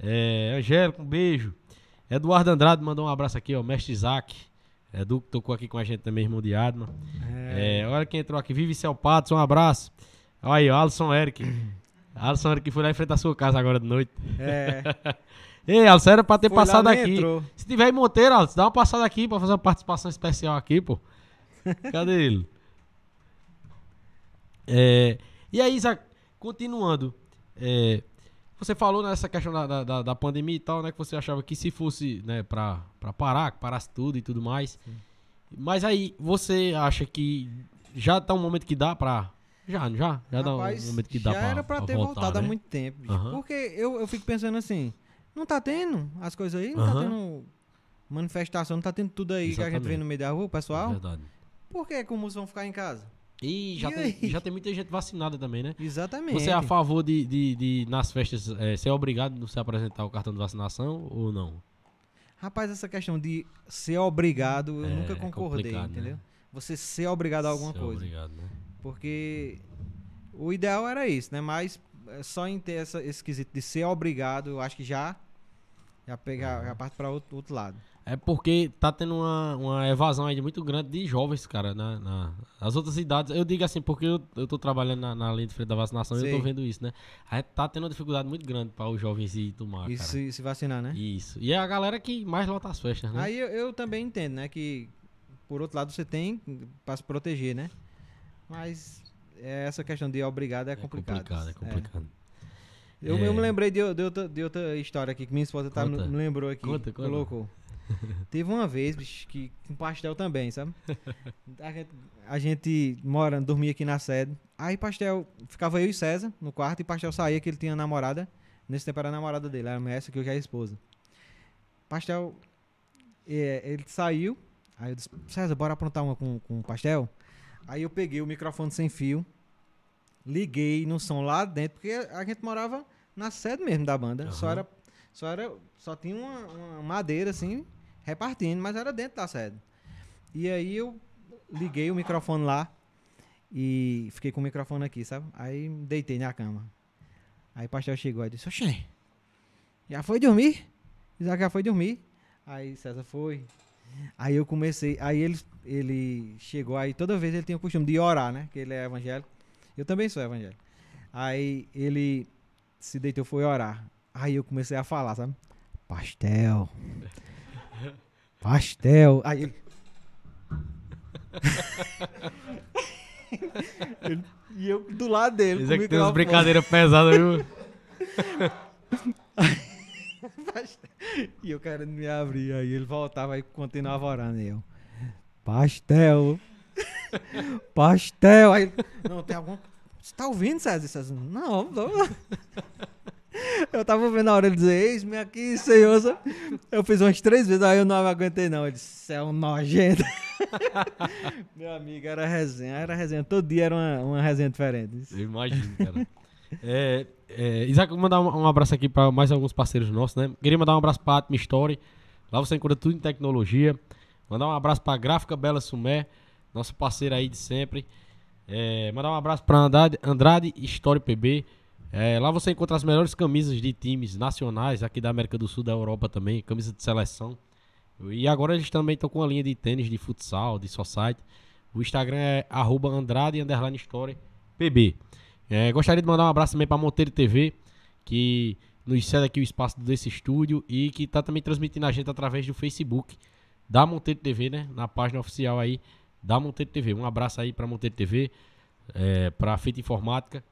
É, Angélico, um beijo. Eduardo Andrade mandou um abraço aqui, ó. Mestre Isaac. Edu que tocou aqui com a gente também, irmão de Adma. É, olha quem entrou aqui. Vive Céu Patos, um abraço. Olha aí, ó, Alisson Eric. <clears throat> Alisson Eric foi lá em frente à sua casa agora de noite. É, <laughs> Ei, Alisson, era pra ter foi lá, passado nem aqui. entrou. Se tiver em Monteiro, Alisson, dá uma passada aqui pra fazer uma participação especial aqui, pô. <laughs> Cadê ele? É, e aí, Isaac, continuando. é, você falou nessa questão da, da- da, pandemia e tal, né? Que você achava que se fosse, né, pra, pra parar, que parasse tudo e tudo mais. Mas aí, você acha que já tá um momento que dá pra. Já, já? Já dá um Rapaz, momento que dá já pra. era pra pra ter voltar, voltado há né? muito tempo. Porque eu, eu fico pensando assim, não tá tendo as coisas aí? Não tá Aham. tendo manifestação, não tá tendo tudo aí que a gente vê Exatamente. no meio da rua, pessoal? Verdade. Por que que os vão ficar em casa? E já, E tem, já tem muita gente vacinada também, né? Exatamente. Você é a favor de, de, de, nas festas, é, ser obrigado a se apresentar o cartão de vacinação ou não? Rapaz, essa questão de ser obrigado, eu É, nunca é concordei, né? entendeu? Você ser obrigado a alguma Ser coisa. Obrigado, né? Porque o ideal era isso, né? Mas é, só em ter essa, esse quesito de ser obrigado, eu acho que já já pega, já parte para outro, outro lado. É porque tá tendo uma, uma evasão aí muito grande de jovens, cara, na, na- nas outras idades. Eu digo assim, porque eu, eu tô trabalhando na, na linha de frente da vacinação e eu tô vendo isso, né? Aí tá tendo uma dificuldade muito grande para os jovens ir tomar, e cara. se, se vacinar, né? Isso. E é a galera que mais lota as festas, né? Aí eu, eu também entendo, né? Que por outro lado você tem para se proteger, né? Mas é, essa questão de obrigado é, é complicado. complicado, é complicado. Eu, É. eu me lembrei de, de outra, de outra história aqui que minha esposa tá, me lembrou aqui. Conta, conta. Colocou. <laughs> Teve uma vez, bicho, que com pastel também, sabe? <laughs> A gente, a gente mora, dormia aqui na sede. Aí pastel, ficava eu e César no quarto e pastel saía que ele tinha namorada. Nesse tempo era a namorada dele, era essa que eu já é esposa. Pastel, é, ele saiu. Aí eu disse, César, bora aprontar uma com, com pastel? Aí eu peguei o microfone sem fio, liguei no som lá dentro, porque a gente morava na sede mesmo da banda. Só Aham. era. Só era. Só tinha uma, uma madeira assim, repartindo, mas era dentro da sede. E aí eu liguei o microfone lá e fiquei com o microfone aqui, sabe? Aí deitei na cama. Aí o pastel chegou e disse, Oxê, já foi dormir? Isaac já foi dormir. Aí César foi. Aí eu comecei, aí ele, ele chegou, aí toda vez ele tinha o costume de orar, né? Que ele é evangélico. Eu também sou evangélico. Aí ele se deitou, foi orar. Aí eu comecei a falar, sabe? Pastel. Pastel. Aí ele. Ele- E eu do lado dele. Isso é o que tem umas brincadeiras pesadas, viu? <laughs> E eu querendo me abrir. Aí ele voltava e continuava orando. E eu. Pastel. Pastel. Aí não, tem alguma. Você tá ouvindo, César? César, não, não. Eu tava ouvindo a hora ele dizer, eis-me aqui, senhor. Eu fiz umas três vezes, aí eu não aguentei não. Ele disse, é um nojento. <laughs> Meu amigo, era resenha, era resenha. Todo dia era uma, uma resenha diferente. Eu imagino, cara. é, é, Isaac, vou mandar um, um abraço aqui para mais alguns parceiros nossos, né? Queria mandar um abraço para Atmi Story. Lá você encontra tudo em tecnologia. Mandar um abraço para Gráfica Bela Sumé, nosso parceiro aí de sempre. É, mandar um abraço para Andrade, Andrade Story PB. É, lá você encontra as melhores camisas de times nacionais aqui da América do Sul, da Europa também, camisa de seleção. E agora eles também estão com a linha de tênis, de futsal, de society. O Instagram é arroba Andrade Story PB. É, gostaria de mandar um abraço também para Monteiro TV, que nos cede aqui o espaço desse estúdio e que está também transmitindo a gente através do Facebook da Monteiro TV, né? Na página oficial aí da Monteiro TV. Um abraço aí para Monteiro TV, é, para a Fita Informática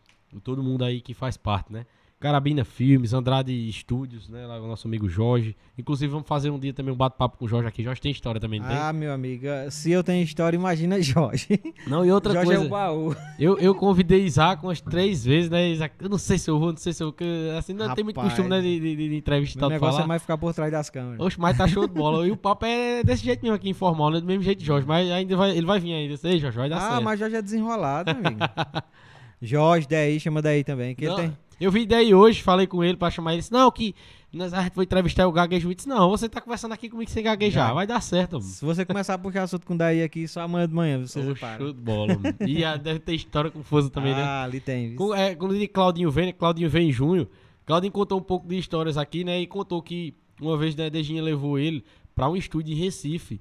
todo mundo aí que faz parte, né? Carabina Filmes, Andrade Estúdios, né? Lá o nosso amigo Jorge. Inclusive, vamos fazer um dia também um bate-papo com o Jorge aqui. Jorge tem história também, não tem? Ah, meu amigo, se eu tenho história, imagina Jorge. Não, e outra Jorge coisa. é o baú. Eu, eu convidei Isaac umas três vezes, né? Isaac, eu não sei se eu vou, não sei se eu vou. Assim, não tem muito costume, né? De, de, de entrevistar. O negócio falar. é mais ficar por trás das câmeras. Oxe, mas tá show de bola. e o papo é desse jeito mesmo aqui, informal, né? Do mesmo jeito de Jorge. Mas ainda vai, ele vai vir ainda. Sei, Jorge, vai dar ah, certo. Ah, mas Jorge é desenrolado, amigo. <laughs> Jorge, daí, chama daí também. Que não, ele tem... Eu vi daí hoje, falei com ele pra chamar ele. Disse, não, que nós, a gente foi entrevistar o gaguejo. Ele disse, não, você tá conversando aqui comigo sem gaguejar. Vai dar certo. Mano. Se você começar a puxar assunto com daí aqui, só amanhã de manhã você oh, para. Show de bola, mano. E a, deve ter história confusa também, ah, né? Ah, ali tem. Com, é, quando ele Claudinho vem, né? Claudinho vem em junho. Claudinho contou um pouco de histórias aqui, né? E contou que uma vez né, Dejinha levou ele pra um estúdio em Recife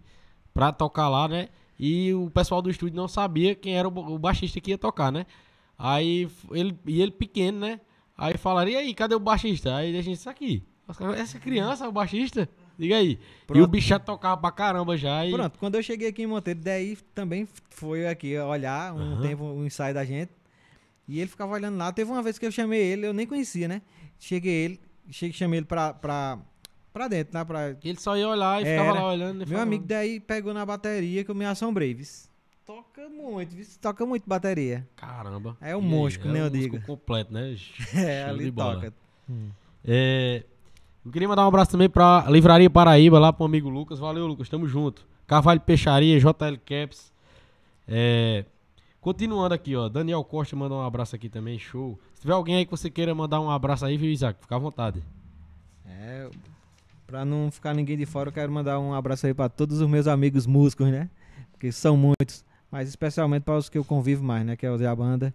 pra tocar lá, né? E o pessoal do estúdio não sabia quem era o, o baixista que ia tocar, né? Aí ele, e ele pequeno, né? Aí falaram, e aí, cadê o baixista? Aí a gente disse aqui. Essa criança é o baixista? Diga aí. Pronto. E o bicho já tocava pra caramba já. E... Pronto, quando eu cheguei aqui em Monteiro, daí também foi aqui olhar um uhum. tempo, um ensaio da gente. E ele ficava olhando lá. Teve uma vez que eu chamei ele, eu nem conhecia, né? Cheguei ele, cheguei, chamei ele pra, pra, pra dentro, né? Pra... Ele só ia olhar e Era. ficava lá olhando. Meu amigo daí pegou na bateria que eu me assombrei, viu? Toca muito, viu? Toca muito bateria. Caramba. É um monstro, né, eu digo. completo, né? <laughs> é, ali toca. Hum. É, eu queria mandar um abraço também pra Livraria Paraíba, lá pro amigo Lucas. Valeu, Lucas, tamo junto. Carvalho Peixaria, JL Caps. É, continuando aqui, ó. Daniel Costa mandou um abraço aqui também, show. Se tiver alguém aí que você queira mandar um abraço aí, viu, Isaac? Fica à vontade. É, pra não ficar ninguém de fora, eu quero mandar um abraço aí pra todos os meus amigos músicos, né? Porque são muitos mas especialmente para os que eu convivo mais, né? Que é o Zé Banda.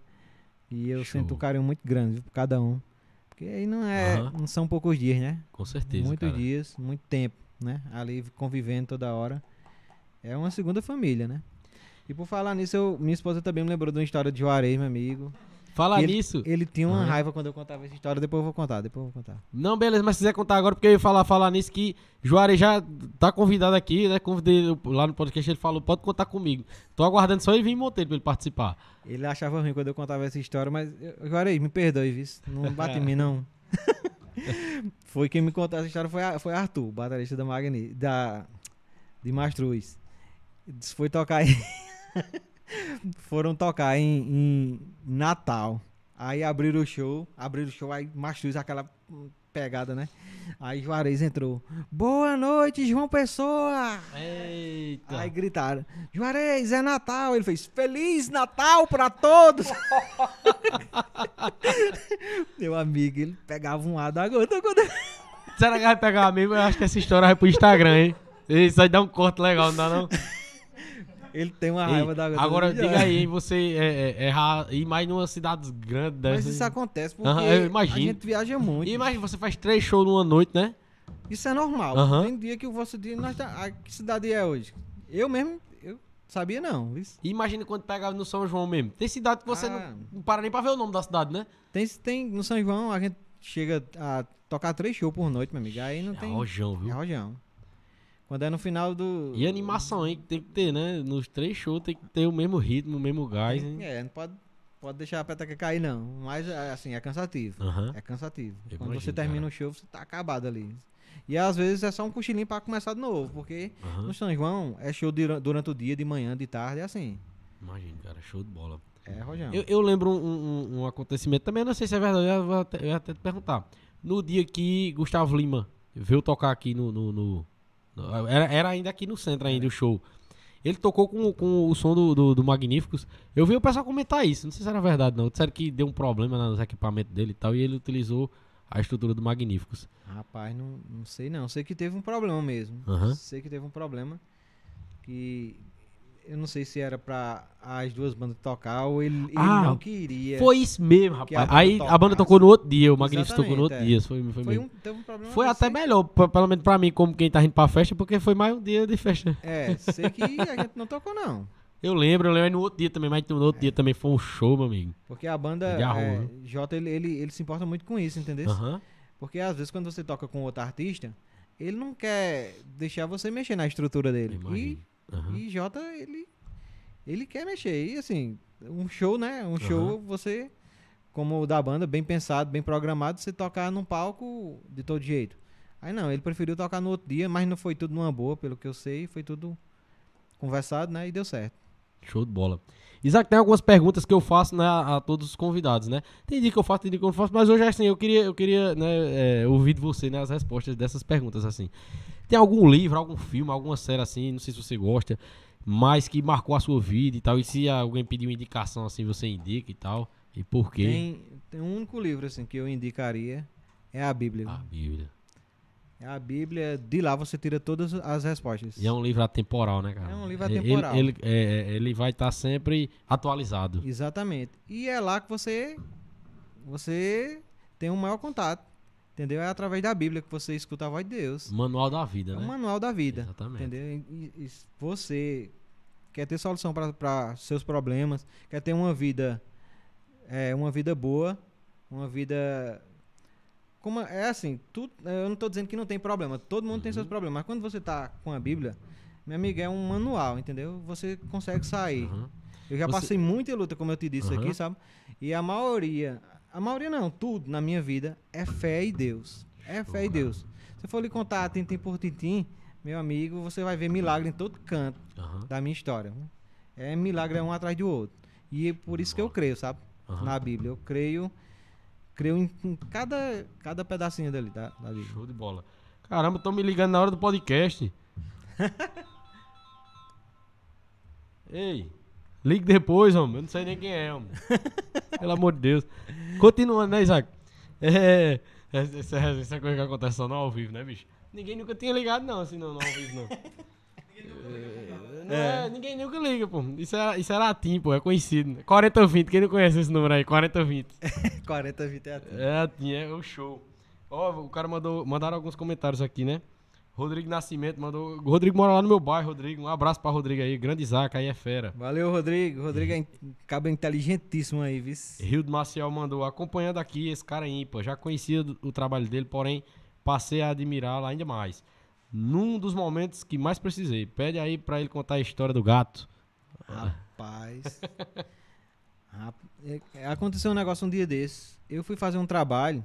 E eu Show. sinto um carinho muito grande por cada um. Porque aí não é. Uhum. Não são poucos dias, né? Com certeza. Muitos cara. dias, muito tempo, né? Ali convivendo toda hora. É uma segunda família, né? E por falar nisso, eu, minha esposa também me lembrou de uma história de Juarez, meu amigo. Falar ele, nisso. Ele tinha uma uhum. raiva quando eu contava essa história, depois eu vou contar, depois eu vou contar. Não, beleza, mas se quiser contar agora, porque eu ia falar, falar nisso que Juarez já tá convidado aqui, né? Convidei lá no podcast, ele falou, pode contar comigo. Tô aguardando só ele vir em Monteiro pra ele participar. Ele achava ruim quando eu contava essa história, mas Juarez, me perdoe, viu? Não <laughs> bate em mim, não. <laughs> foi quem me contou essa história, foi, foi Arthur, baterista da Magni, da, de Mastruz. Foi tocar aí. <laughs> foram tocar em, em, Natal. Aí abriram o show, abriram o show, aí Mastruz, aquela pegada, né? Aí Juarez entrou. Boa noite, João Pessoa! Eita! Aí gritaram: Juarez, é Natal! Ele fez: Feliz Natal pra todos! <laughs> Meu amigo, ele pegava um ar da gota quando. Será que vai pegar mesmo? Eu acho que essa história vai pro Instagram, hein? Isso aí dá um corte legal, não dá não? Ele tem uma raiva Ei, da Agora, diga aí, você é, é, é, ir mais numa cidade grande. Mas isso acontece porque uhum, a gente viaja muito. E imagina, você faz três shows numa noite, né? Isso é normal. Uhum. Tem dia que o vosso dia. Nós tá, a, que cidade é hoje? Eu mesmo, eu sabia não. Isso. Imagina quando pega no São João mesmo. Tem cidade que você ah, não, não, para nem pra ver o nome da cidade, né? Tem, tem no São João, a gente chega a tocar três shows por noite, meu amigo. Aí não é tem. Rojão, viu? É rojão. Quando é no final do. E animação, hein? Tem que ter, né? Nos três shows tem que ter o mesmo ritmo, o mesmo gás, hein? É, não pode, pode deixar a peteca cair, não. Mas, é, assim, é cansativo. Uhum. É cansativo. Eu Quando imagino, você termina cara. o show, você tá acabado ali. E às vezes é só um cochilinho pra começar de novo. Porque uhum. no São João é show durante o dia, de manhã, de tarde, é assim. Imagina, cara, show de bola. É, Rojão. Eu, eu lembro um, um- um acontecimento, também não sei se é verdade, eu vou até, eu ia até te perguntar. No dia que Gustavo Lima veio tocar aqui no- no- no- era, era ainda aqui no centro ainda o show. Ele tocou com, com o som do, do, do Magníficos. Eu vi o pessoal comentar isso, não sei se era verdade não. Disseram que deu um problema nos equipamentos dele e tal, e ele utilizou a estrutura do Magníficos. Rapaz, não, não sei não. Sei que teve um problema mesmo. Aham. Sei que teve um problema. Que eu não sei se era pra as duas bandas tocar ou ele, ele Ah, não queria. Foi isso mesmo, a rapaz. banda Aí a banda tocasse. tocou no outro dia, o Magníficos tocou no outro é. dia. Foi, foi, Foi mesmo. um, um. Foi até melhor, pelo menos pra mim, como quem tá indo pra festa, porque foi mais um dia de festa. É, sei que a gente não tocou não. <laughs> Eu lembro, eu lembro no outro dia também, mas no É. outro dia também foi um show, meu amigo. Porque a banda, é, viu? Jota, ele, ele, ele se importa muito com isso, entendeu? Aham. Porque às vezes quando você toca com outro artista, ele não quer deixar você mexer na estrutura dele. E, Aham. e Jota, ele, ele quer mexer. E assim, um show, né? Um show, você, como o da banda, bem pensado, bem programado, você tocar num palco de todo jeito. Aí não, ele preferiu tocar no outro dia, mas não foi tudo numa boa, pelo que eu sei, foi tudo conversado, né? E deu certo. Show de bola. Isaac, tem algumas perguntas que eu faço né, a, a todos os convidados, né? Tem dia que eu faço, tem dia que eu não faço, mas hoje assim, eu queria, eu queria né, é, ouvir de você né, as respostas dessas perguntas, assim. Tem algum livro, algum filme, alguma série assim, não sei se você gosta, mas que marcou a sua vida e tal, e se alguém pedir uma indicação assim, você indica e tal, e por quê? Tem, tem um único livro assim que eu indicaria, é a Bíblia. A Bíblia. É a Bíblia, de lá você tira todas as respostas. E é um livro atemporal, né, cara? É um livro Ele- atemporal. Ele, é, é, ele vai estar sempre atualizado. Exatamente. E é lá que você você tem um maior contato. Entendeu? É através da Bíblia que você escuta a voz de Deus. Manual da vida, É né? manual da vida. Exatamente. Entendeu? E, e você quer ter solução para seus problemas, quer ter uma vida é, uma vida boa, uma vida como é assim, tudo, eu não estou dizendo que não tem problema, todo mundo tem seus Uhum. problemas, mas quando você está com a Bíblia, meu amigo, é um manual, entendeu? Você consegue sair. Uhum. Eu já Você- passei muita luta, como eu te disse Aham. aqui, sabe? E a maioria, a maioria não, tudo na minha vida é fé em Deus. É fé em cara. Deus. Se eu for lhe contar tintim por tintim, meu amigo, você vai ver milagre em todo canto da minha história. É milagre é um atrás do outro. E é por isso que eu creio, sabe? Na Bíblia. Eu creio, creio em, em cada, cada pedacinho dali, da, da Bíblia. Show de bola. Caramba, estão me ligando na hora do podcast. <laughs> Ei, ligue depois, homem. Eu não sei nem quem é, homem. <laughs> Pelo amor de Deus. Continuando, né, Isaac? É. Essa, essa coisa que acontece só no ao vivo, né, bicho? Ninguém nunca tinha ligado, não, assim, não, no ao vivo, não. <laughs> É, não é, ninguém nunca liga, pô. Isso era, isso era a TIM, pô, é conhecido. né? 4020, quem não conhece esse número aí? 4020. 40 vidas. É, a TIM, é o show. Ó, o cara mandou, mandaram alguns comentários aqui, né? Rodrigo Nascimento mandou. o Rodrigo mora lá no meu bairro, Rodrigo. Um abraço pra Rodrigo aí. Grande Isaac, aí é fera. Valeu, Rodrigo. Rodrigo é in- cabo inteligentíssimo aí, viu? Rio do Maciel mandou. Acompanhando aqui esse cara ímpar. Já conhecia o trabalho dele, porém passei a admirá-lo ainda mais. Num dos momentos que mais precisei. Pede aí pra ele contar a história do gato. Rapaz. <laughs> Rap- é- é, Aconteceu um negócio um dia desse. Eu fui fazer um trabalho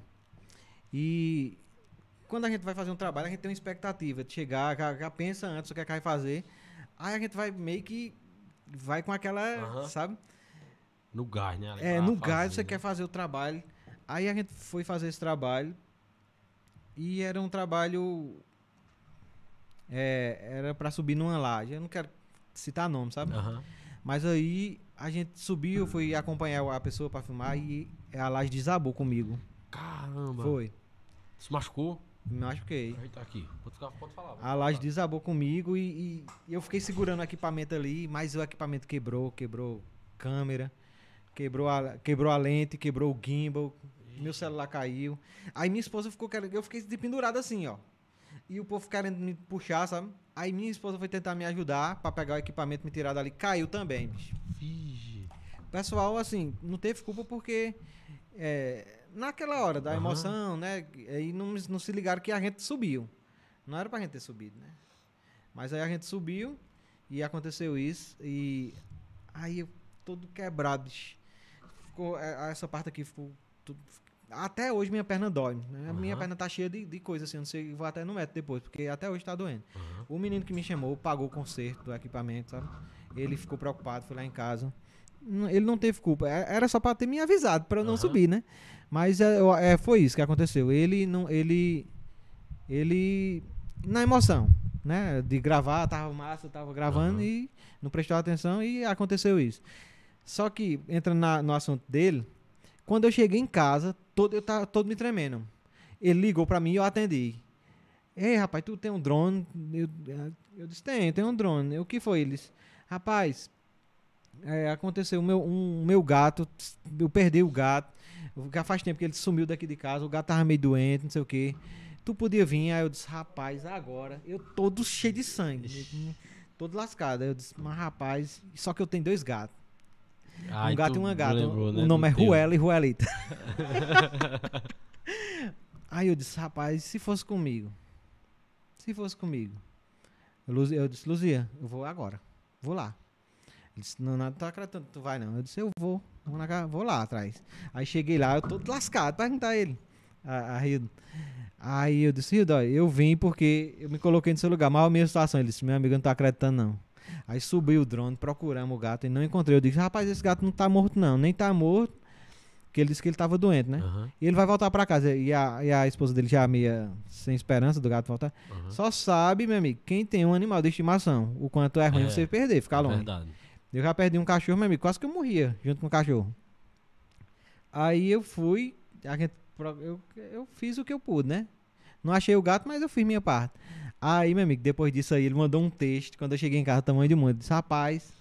e quando a gente vai fazer um trabalho, a gente tem uma expectativa de chegar, já, já pensa antes o que é que vai fazer. Aí a gente vai meio que vai com aquela, sabe? No gás, né? É, no fazer, gás você né? quer fazer o trabalho. Aí a gente foi fazer esse trabalho e era um trabalho é, era para subir numa laje. Eu não quero citar nome, sabe? Aham. Mas aí a gente subiu, eu fui acompanhar a pessoa pra filmar e a laje desabou comigo. Caramba. Foi. Se machucou? Me machuquei. Aí tá aqui. Pode, ficar, pode falar. A laje desabou comigo e, e- eu fiquei segurando o equipamento ali, mas o equipamento quebrou, quebrou câmera, quebrou a, quebrou a lente, quebrou o gimbal, meu celular caiu. Aí minha esposa ficou querendo, eu fiquei de pendurado assim, ó. E o povo querendo me puxar, sabe? Aí minha esposa foi tentar me ajudar pra pegar o equipamento me tirar dali, caiu também, bicho. Vixe. O pessoal, assim, não teve culpa porque é, naquela hora da emoção, né? Aí não, não se ligaram que a gente subiu. Não era pra gente ter subido, né? Mas aí a gente subiu e aconteceu isso. E aí eu todo quebrado. bicho. Ficou, é, essa parte aqui ficou. tudo- até hoje minha perna dói. Né? A Minha perna tá cheia de, de coisa assim. eu Não sei, vou até no médico depois, porque até hoje tá doendo. Aham. O menino que me chamou pagou o conserto do equipamento, sabe? Ele ficou preocupado, foi lá em casa. ele não teve culpa. É- Era só pra ter me avisado, pra eu não Aham. subir, né? Mas é, é, foi isso que aconteceu. Ele não. Ele. Ele. Na emoção, né? De gravar, tava massa, tava gravando e não prestou atenção e aconteceu isso. Só que, entrando na- no assunto dele, quando eu cheguei em casa, todo, eu tava todo me tremendo. Ele ligou pra mim e eu atendi. Ei, rapaz, tu tem um drone? Eu, eu disse, tenho, tenho um drone. O que foi? Eles, rapaz, é, aconteceu, o meu, um, meu gato, eu perdi o gato. Já faz tempo que ele sumiu daqui de casa, o gato tava meio doente, não sei o quê. Tu podia vir? Aí eu disse, rapaz, agora, eu todo cheio de sangue, todo lascado. Aí eu disse, mas rapaz, só que eu tenho dois gatos. Aí um gato e uma gata. lembrou, né, o nome é. Ruela e Ruelita. <laughs> Aí eu disse, rapaz, se fosse comigo? Se fosse comigo? Eu, disse, Luzia, eu vou agora. Vou lá. Ele disse, não, não tá acreditando, tu vai não. Eu disse, eu vou. Vou, na vou lá atrás. Aí cheguei lá, eu todo lascado, perguntar a ele. A, a. Aí eu disse, Hildo, ó, eu vim porque eu me coloquei no seu lugar. Mas a minha situação. Ele disse, meu amigo, não tô acreditando não. Aí subi o drone, procuramos o gato e não encontrei. Eu disse, rapaz, esse gato não tá morto não. Nem tá morto. Porque ele disse que ele tava doente, né? Aham, E ele vai voltar pra casa. E a, e a esposa dele já meia sem esperança do gato voltar. aham. Só sabe, meu amigo, quem tem um animal de estimação, o quanto é ruim É, você perder, ficar longe. Verdade. Eu já perdi um cachorro, meu amigo, quase que eu morria junto com o cachorro. Aí eu fui, a gente, eu, eu fiz o que eu pude, né? Não achei o gato, mas eu fiz minha parte. Aí, meu amigo, depois disso aí, ele mandou um texto, quando eu cheguei em casa, tamanho do mundo, disse, rapaz,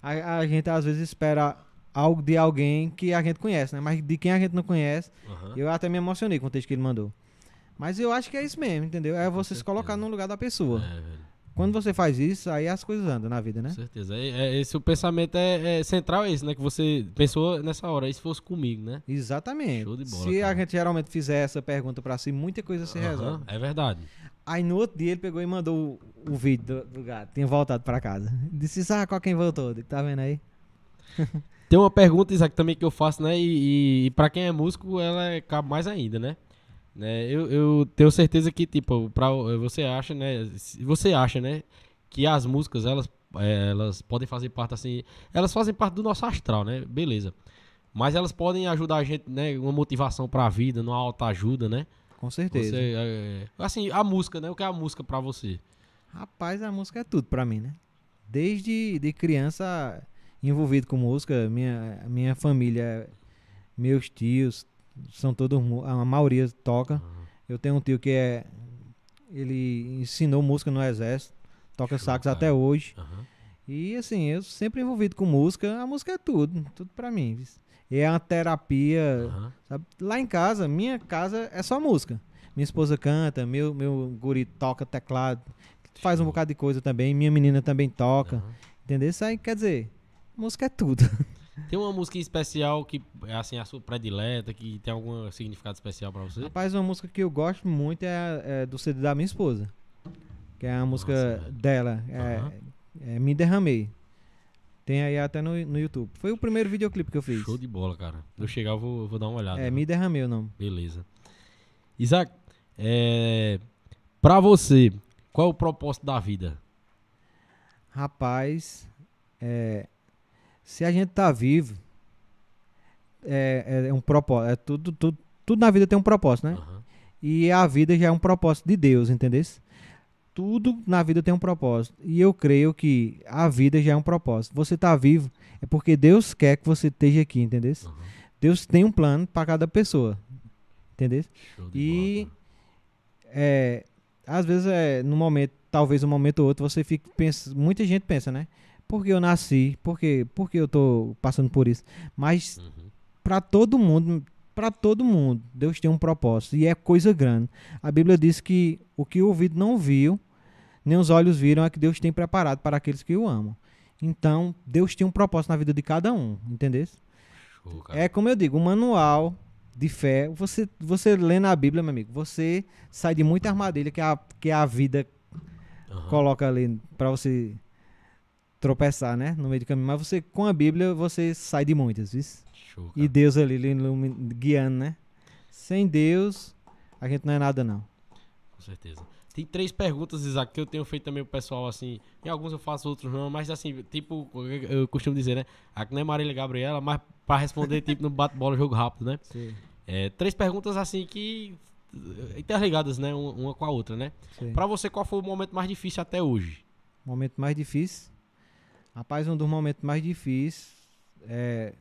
a, a gente às vezes espera algo de alguém que a gente conhece, né? Mas de quem a gente não conhece, Aham. eu até me emocionei com o texto que ele mandou. Mas eu acho que é isso mesmo, entendeu? É você se colocar no lugar da pessoa. É, velho. Quando você faz isso, aí as coisas andam na vida, né? Com certeza. É, é- esse o pensamento é, é central é esse, né? Que você pensou nessa hora. E se fosse comigo, né? Exatamente. Show de bola, se a cara. gente geralmente fizer essa pergunta pra si, muita coisa se resolve. É verdade. Aí no outro dia ele pegou e mandou o, o vídeo do, do gato. Tinha voltado pra casa. Disse, ah, qual quem voltou? Tá vendo aí? <laughs> Tem uma pergunta, Isaac, também que eu faço, né? E, e para quem é músico, ela é- cabe mais ainda, né? Né, Eu, eu tenho certeza que, tipo, pra, você acha, né? Você acha, né? Que as músicas, elas, eh, elas podem fazer parte, assim... Elas fazem parte do nosso astral, né? Beleza. Mas elas podem ajudar a gente, né? Uma motivação pra vida, numa alta ajuda, né? Com certeza. Você, eh, assim, a música, né? O que é a música pra você? Rapaz, a música é tudo pra mim, né? Desde de criança envolvido com música, minha, minha família, meus tios, são todos, a maioria toca. Eu tenho um tio que é. Ele ensinou música no exército, toca Show, sax cara. até hoje. Aham. E assim, eu sempre envolvido com música, a música é tudo, tudo pra mim. E é uma terapia. aham. sabe? Lá em casa, minha casa é só música. Minha esposa canta, meu, meu guri toca teclado, faz um Show. bocado de coisa também, minha menina também toca. aham. Entendeu? Isso aí quer dizer, música é tudo. <laughs> Tem uma música especial que é assim a sua predileta, que tem algum significado especial pra você? Rapaz, uma música que eu gosto muito é, é do CD da minha esposa. Que é a música velho. dela. É, Aham. é Me Derramei. Tem aí até no, no YouTube. Foi o primeiro videoclipe que eu fiz. Show de bola, cara. Quando eu chegar, eu vou, eu vou dar uma olhada. É Me Derramei o nome. Beleza. Isaac, é, pra você, qual é o propósito da vida? Rapaz, é, se a gente tá vivo, é, é um propósito. É tudo, tudo, tudo na vida tem um propósito, né? Aham. E a vida já é um propósito de Deus, entendeu? Tudo na vida tem um propósito. E eu creio que a vida já é um propósito. Você tá vivo é porque Deus quer que você esteja aqui, entendeu? aham. Deus tem um plano para cada pessoa. Entendeu? E é, às vezes é no momento, talvez um momento ou outro, você fica pensa, muita gente pensa, né? Por que eu nasci? Por que, por que eu tô passando por isso? Mas. Uhum. para todo mundo, para todo mundo, Deus tem um propósito e é coisa grande. A Bíblia diz que o que o ouvido não viu, nem os olhos viram, é que Deus tem preparado para aqueles que o amam. Então, Deus tem um propósito na vida de cada um, entendeu? Show. É como eu digo, um manual de fé. Você, você lê na Bíblia, meu amigo, você sai de muita armadilha que a, que a vida Aham. coloca ali para você tropeçar, né? No meio do caminho. Mas você, com a Bíblia, você sai de muitas, viu? Show. E Deus ali lhe guiando, né? Sem Deus, a gente não é nada, não. Com certeza. Tem três perguntas, Isaac, que eu tenho feito também pro pessoal, assim. Em alguns eu faço, outros não, mas assim, tipo, eu costumo dizer, né? Aqui não é Marília Gabriela, mas pra responder, tipo, no bate-bola, jogo rápido, né? Sim, É, três perguntas, assim, que. eh, interligadas, né? Uma, uma com a outra, né? sim. Pra você, qual foi o momento mais difícil até hoje? Momento mais difícil. Rapaz, um dos momentos mais difíceis é,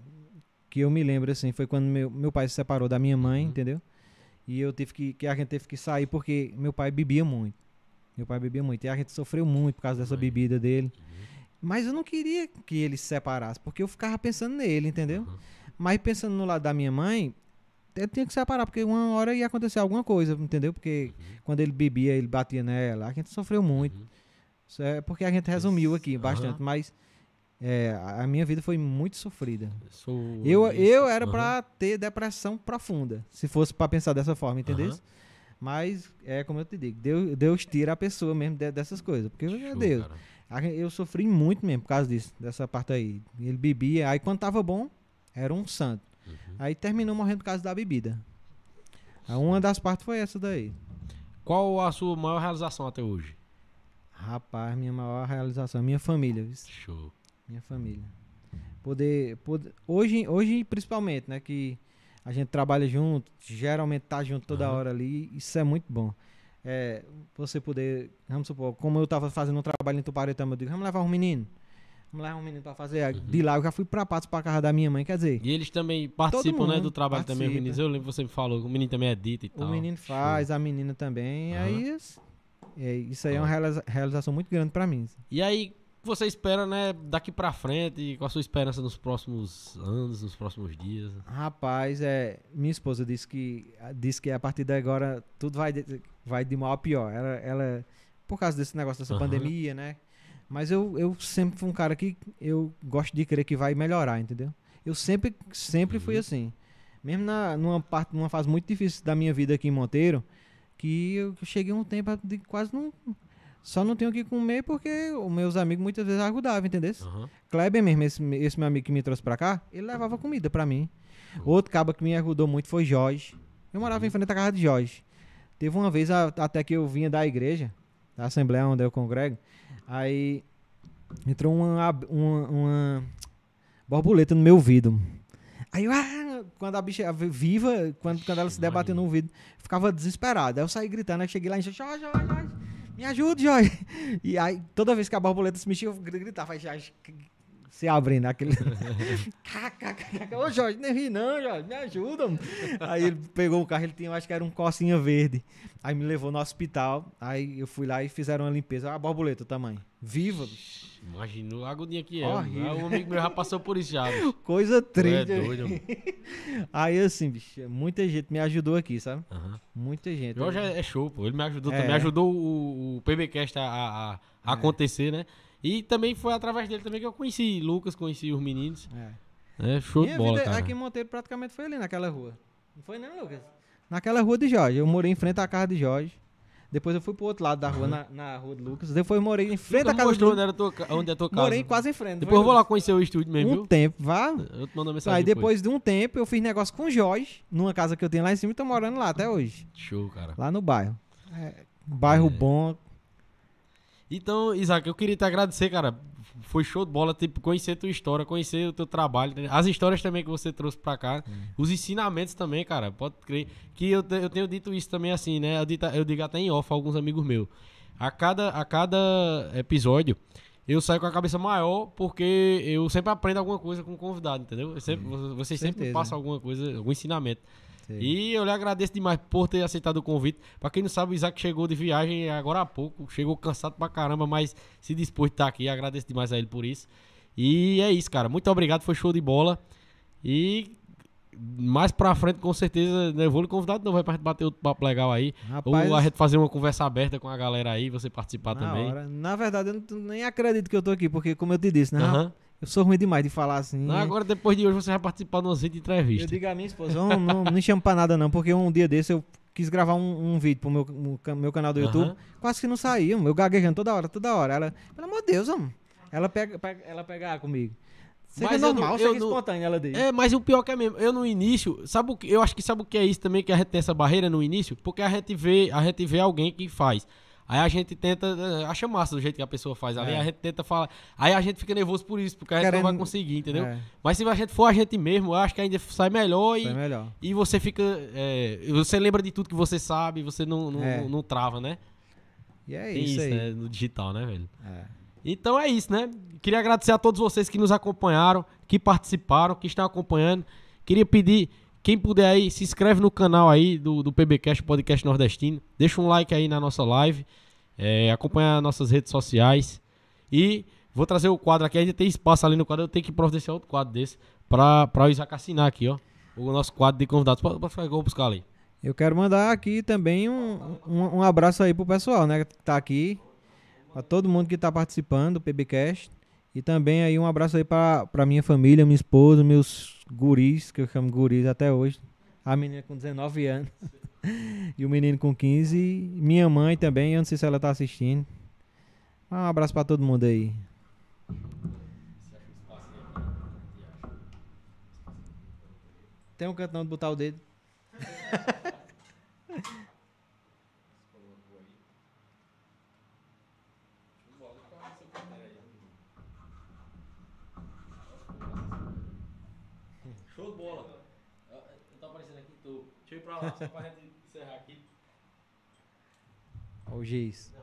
que eu me lembro, assim, foi quando meu, meu pai se separou da minha mãe, Uhum. entendeu? E eu tive que, que a gente teve que sair porque meu pai bebia muito. Meu pai bebia muito. E a gente sofreu muito por causa dessa Mãe. bebida dele. Mas eu não queria que ele se separasse, porque eu ficava pensando nele, entendeu? Uhum. Mas pensando no lado da minha mãe, eu tinha que separar, porque uma hora ia acontecer alguma coisa, entendeu? Porque quando ele bebia, ele batia nela. A gente sofreu muito. Uhum. Isso é porque a gente resumiu aqui bastante, mas é, a minha vida foi muito sofrida. Sou Eu, eu era Aham. pra ter depressão profunda, se fosse pra pensar dessa forma, entendeu? Aham. Mas é como eu te digo, Deus, Deus tira a pessoa mesmo de- dessas coisas, porque Show, Deus, cara. eu sofri muito mesmo por causa disso, dessa parte aí. Ele bebia, aí quando tava bom, era um santo. Uhum. Aí terminou morrendo por causa da bebida. Aí Uma das partes foi essa daí. Qual a sua maior realização até hoje? Rapaz, minha maior realização, minha família? Show. Minha família. Poder, poder hoje, hoje principalmente, né, que a gente trabalha junto, geralmente tá junto toda Aham. hora ali, isso é muito bom. É, você poder, vamos supor, como eu tava fazendo um trabalho em Tuparetama, eu digo, vamos levar um menino. Vamos levar um menino pra fazer. Uhum. De lá eu já fui pra Patos, pra casa da minha mãe, quer dizer, E eles também participam, né, do trabalho também, participa. meninos. Eu lembro que você me falou, o menino também é dito e o tal. menino faz, a menina também, Aham. aí isso- é, isso aí é uma realização muito grande pra mim. E aí, o você espera, né, daqui pra frente? Qual a sua esperança nos próximos anos, nos próximos dias? Rapaz, é, minha esposa disse que disse que a partir de agora tudo vai de, vai de mal a pior. Ela, ela por causa desse negócio dessa Aham. pandemia, né? Mas eu, eu sempre fui um cara que eu gosto de crer que vai melhorar, entendeu? Eu sempre sempre fui Uhum. assim. Mesmo na numa parte numa fase muito difícil da minha vida aqui em Monteiro, que eu cheguei um tempo de quase não só não tenho o que comer porque os meus amigos muitas vezes ajudavam, entendeu? Aham. Kleber mesmo, esse, esse meu amigo que me trouxe pra cá, ele levava comida pra mim. Outro cabo que me ajudou muito foi Jorge. Eu morava em frente à casa de Jorge. Teve uma vez a- até que eu vinha da igreja, da assembleia onde eu congrego, aí entrou uma, uma, uma borboleta no meu ouvido. Aí eu, ah, quando a bicha viva, quando, quando ela se debateu no ouvido, ficava desesperado. Aí eu saí gritando, aí cheguei lá e disse, Jorge, Jorge, Jorge, me ajude, Jorge. <laughs> E aí, toda vez que a borboleta se mexia, eu gri- gritava, aí Jorge, se abrindo, aquele... <laughs> <laughs> Ô, Jorge, não ri não, Jorge, me ajuda. mano. Aí ele pegou o carro, ele tinha, eu acho que era um cocinha verde. Aí me levou no hospital, aí eu fui lá e fizeram uma limpeza. A borboleta, o tamanho. Viva, bicho. Imagina a agonia que é. Horrível. Um amigo meu já passou por isso já, <laughs> bicho. coisa Tu é triste. doido. <laughs> Aí assim, bicho, muita gente me ajudou aqui, sabe? Muita gente. Jorge é é show, pô. Ele me ajudou É. também. Ajudou o, o PBcast a, a, a É. acontecer, né? E também foi através dele também que eu conheci Lucas, conheci os meninos. É. É show Minha de bola, vida cara. aqui em Monteiro praticamente foi ali naquela rua. Não foi não, Lucas? Naquela rua de Jorge. Eu morei em frente à casa de Jorge. Depois eu fui pro outro lado da rua, na, na rua de Lucas. Depois eu morei em frente Nunca à me casa mostrou Lucas. onde, era tua, onde é a tua casa. Morei quase em frente. Depois eu vou lá conhecer o estúdio mesmo, Um viu? tempo, vá. Eu te mando uma mensagem Aí depois de um tempo eu fiz negócio com o Jorge, numa casa que eu tenho lá em cima e tô morando lá até hoje. Show, cara. Lá no bairro. É, bairro É. bom. Então, Isaac, eu queria te agradecer, cara. Foi show de bola, tipo, conhecer tua história, conhecer o teu trabalho, as histórias também que você trouxe pra cá, os ensinamentos também, cara. Pode crer. Que eu, eu tenho dito isso também assim, né? Eu, dito- eu digo até em off a alguns amigos meus. A cada, a cada episódio, eu saio com a cabeça maior porque eu sempre aprendo alguma coisa com o convidado, entendeu? Eu sempre, Vocês sempre me Certeza. passam alguma coisa, algum ensinamento. E eu lhe agradeço demais por ter aceitado o convite. Pra quem não sabe, o Isaac chegou de viagem agora há pouco. Chegou cansado pra caramba, mas se dispôs de estar aqui. Agradeço demais a ele por isso. E é isso, cara. Muito obrigado, foi show de bola. E mais pra frente, com certeza, né, eu vou lhe convidar de novo aí pra gente bater outro papo legal aí. Rapaz, Ou a gente fazer uma conversa aberta com a galera aí, você participar na, também. hora. na verdade, eu não, nem acredito que eu tô aqui, porque como eu te disse, né? Aham. Eu sou ruim demais de falar assim. Não, agora, depois de hoje, você vai participar de umas 20 Eu entrevistas. digo à minha esposa, não, não, não me chama pra nada não, porque um dia desse eu quis gravar um, um vídeo pro meu, meu canal do YouTube, quase que não saía, eu gaguejando toda hora, toda hora. Ela, pelo amor de Deus, homem. Ela pega, pega- ela pega A comigo. Seja Mas eu normal, não- seja eu não- espontâneo, ela diz. É, mas o pior que é mesmo, eu no início, sabe o que, eu acho que sabe o que é isso também, que a gente tem essa barreira no início, porque a gente vê, a gente vê alguém que faz. Aí a gente tenta, eh, acha massa do jeito que a pessoa faz ali, É. a gente tenta falar. Aí a gente fica nervoso por isso, porque a gente não Querendo- vai conseguir, entendeu? É, Mas se a gente for a gente mesmo, eu acho que ainda sai melhor foi e, melhor. e você fica. é, você lembra de tudo que você sabe, você não, não, É. não, não trava, né? E é Tem isso, né? No digital, né, velho? É. Então é isso, né? Queria agradecer a todos vocês que nos acompanharam, que participaram, que estão acompanhando. Queria pedir, quem puder aí, se inscreve no canal aí do, do PBcast, Podcast Nordestino. Deixa um like aí na nossa live. É, acompanha nossas redes sociais. E vou trazer o quadro aqui. Ainda tem espaço ali no quadro. Eu tenho que providenciar outro quadro desse pra o Isaac assinar aqui, ó. O nosso quadro de convidados. Pode, pode buscar ali. Eu quero mandar aqui também um, um, um abraço aí pro pessoal, né? Que tá aqui. Pra todo mundo que tá participando do PBcast. E também aí um abraço aí pra, pra minha família, minha esposa, meus guris, que eu chamo guris até hoje. A menina com 19 anos. <laughs> e o menino com 15. E minha mãe também, eu não sei se ela tá assistindo. Um abraço pra todo mundo aí. Tem um canto de botar o dedo. <laughs> Show de bola. Tá aparecendo aqui, tô. Deixa eu ir pra lá, só pra gente encerrar aqui. Ó, o giz.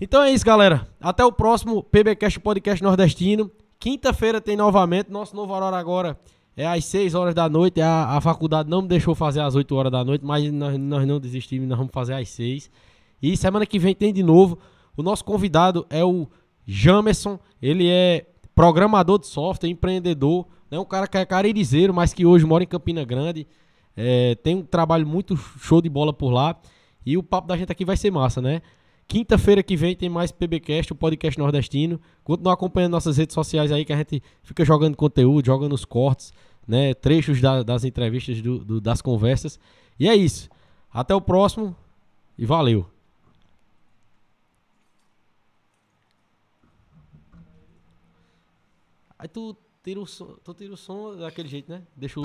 Então é isso, galera. Até o próximo PBcast Podcast Nordestino. Quinta-feira tem novamente. Nosso novo horário agora é às 6 horas da noite. A, a faculdade não me deixou fazer às 8 horas da noite, mas nós, nós não desistimos, nós vamos fazer às 6. E semana que vem tem de novo. O nosso convidado é o Jamerson. Ele é programador de software, empreendedor. É um cara que é caririzeiro, mas que hoje mora em Campina Grande. É, tem um trabalho muito show de bola por lá. E o papo da gente aqui vai ser massa, né? Quinta-feira que vem tem mais PBcast, o podcast nordestino. Continua acompanhando nossas redes sociais aí que a gente fica jogando conteúdo, jogando os cortes, né? Trechos da- das entrevistas, do- do- das conversas. E é isso. Até o próximo e valeu. Aí tu tira o som, tu tira o som daquele jeito, né? Deixa o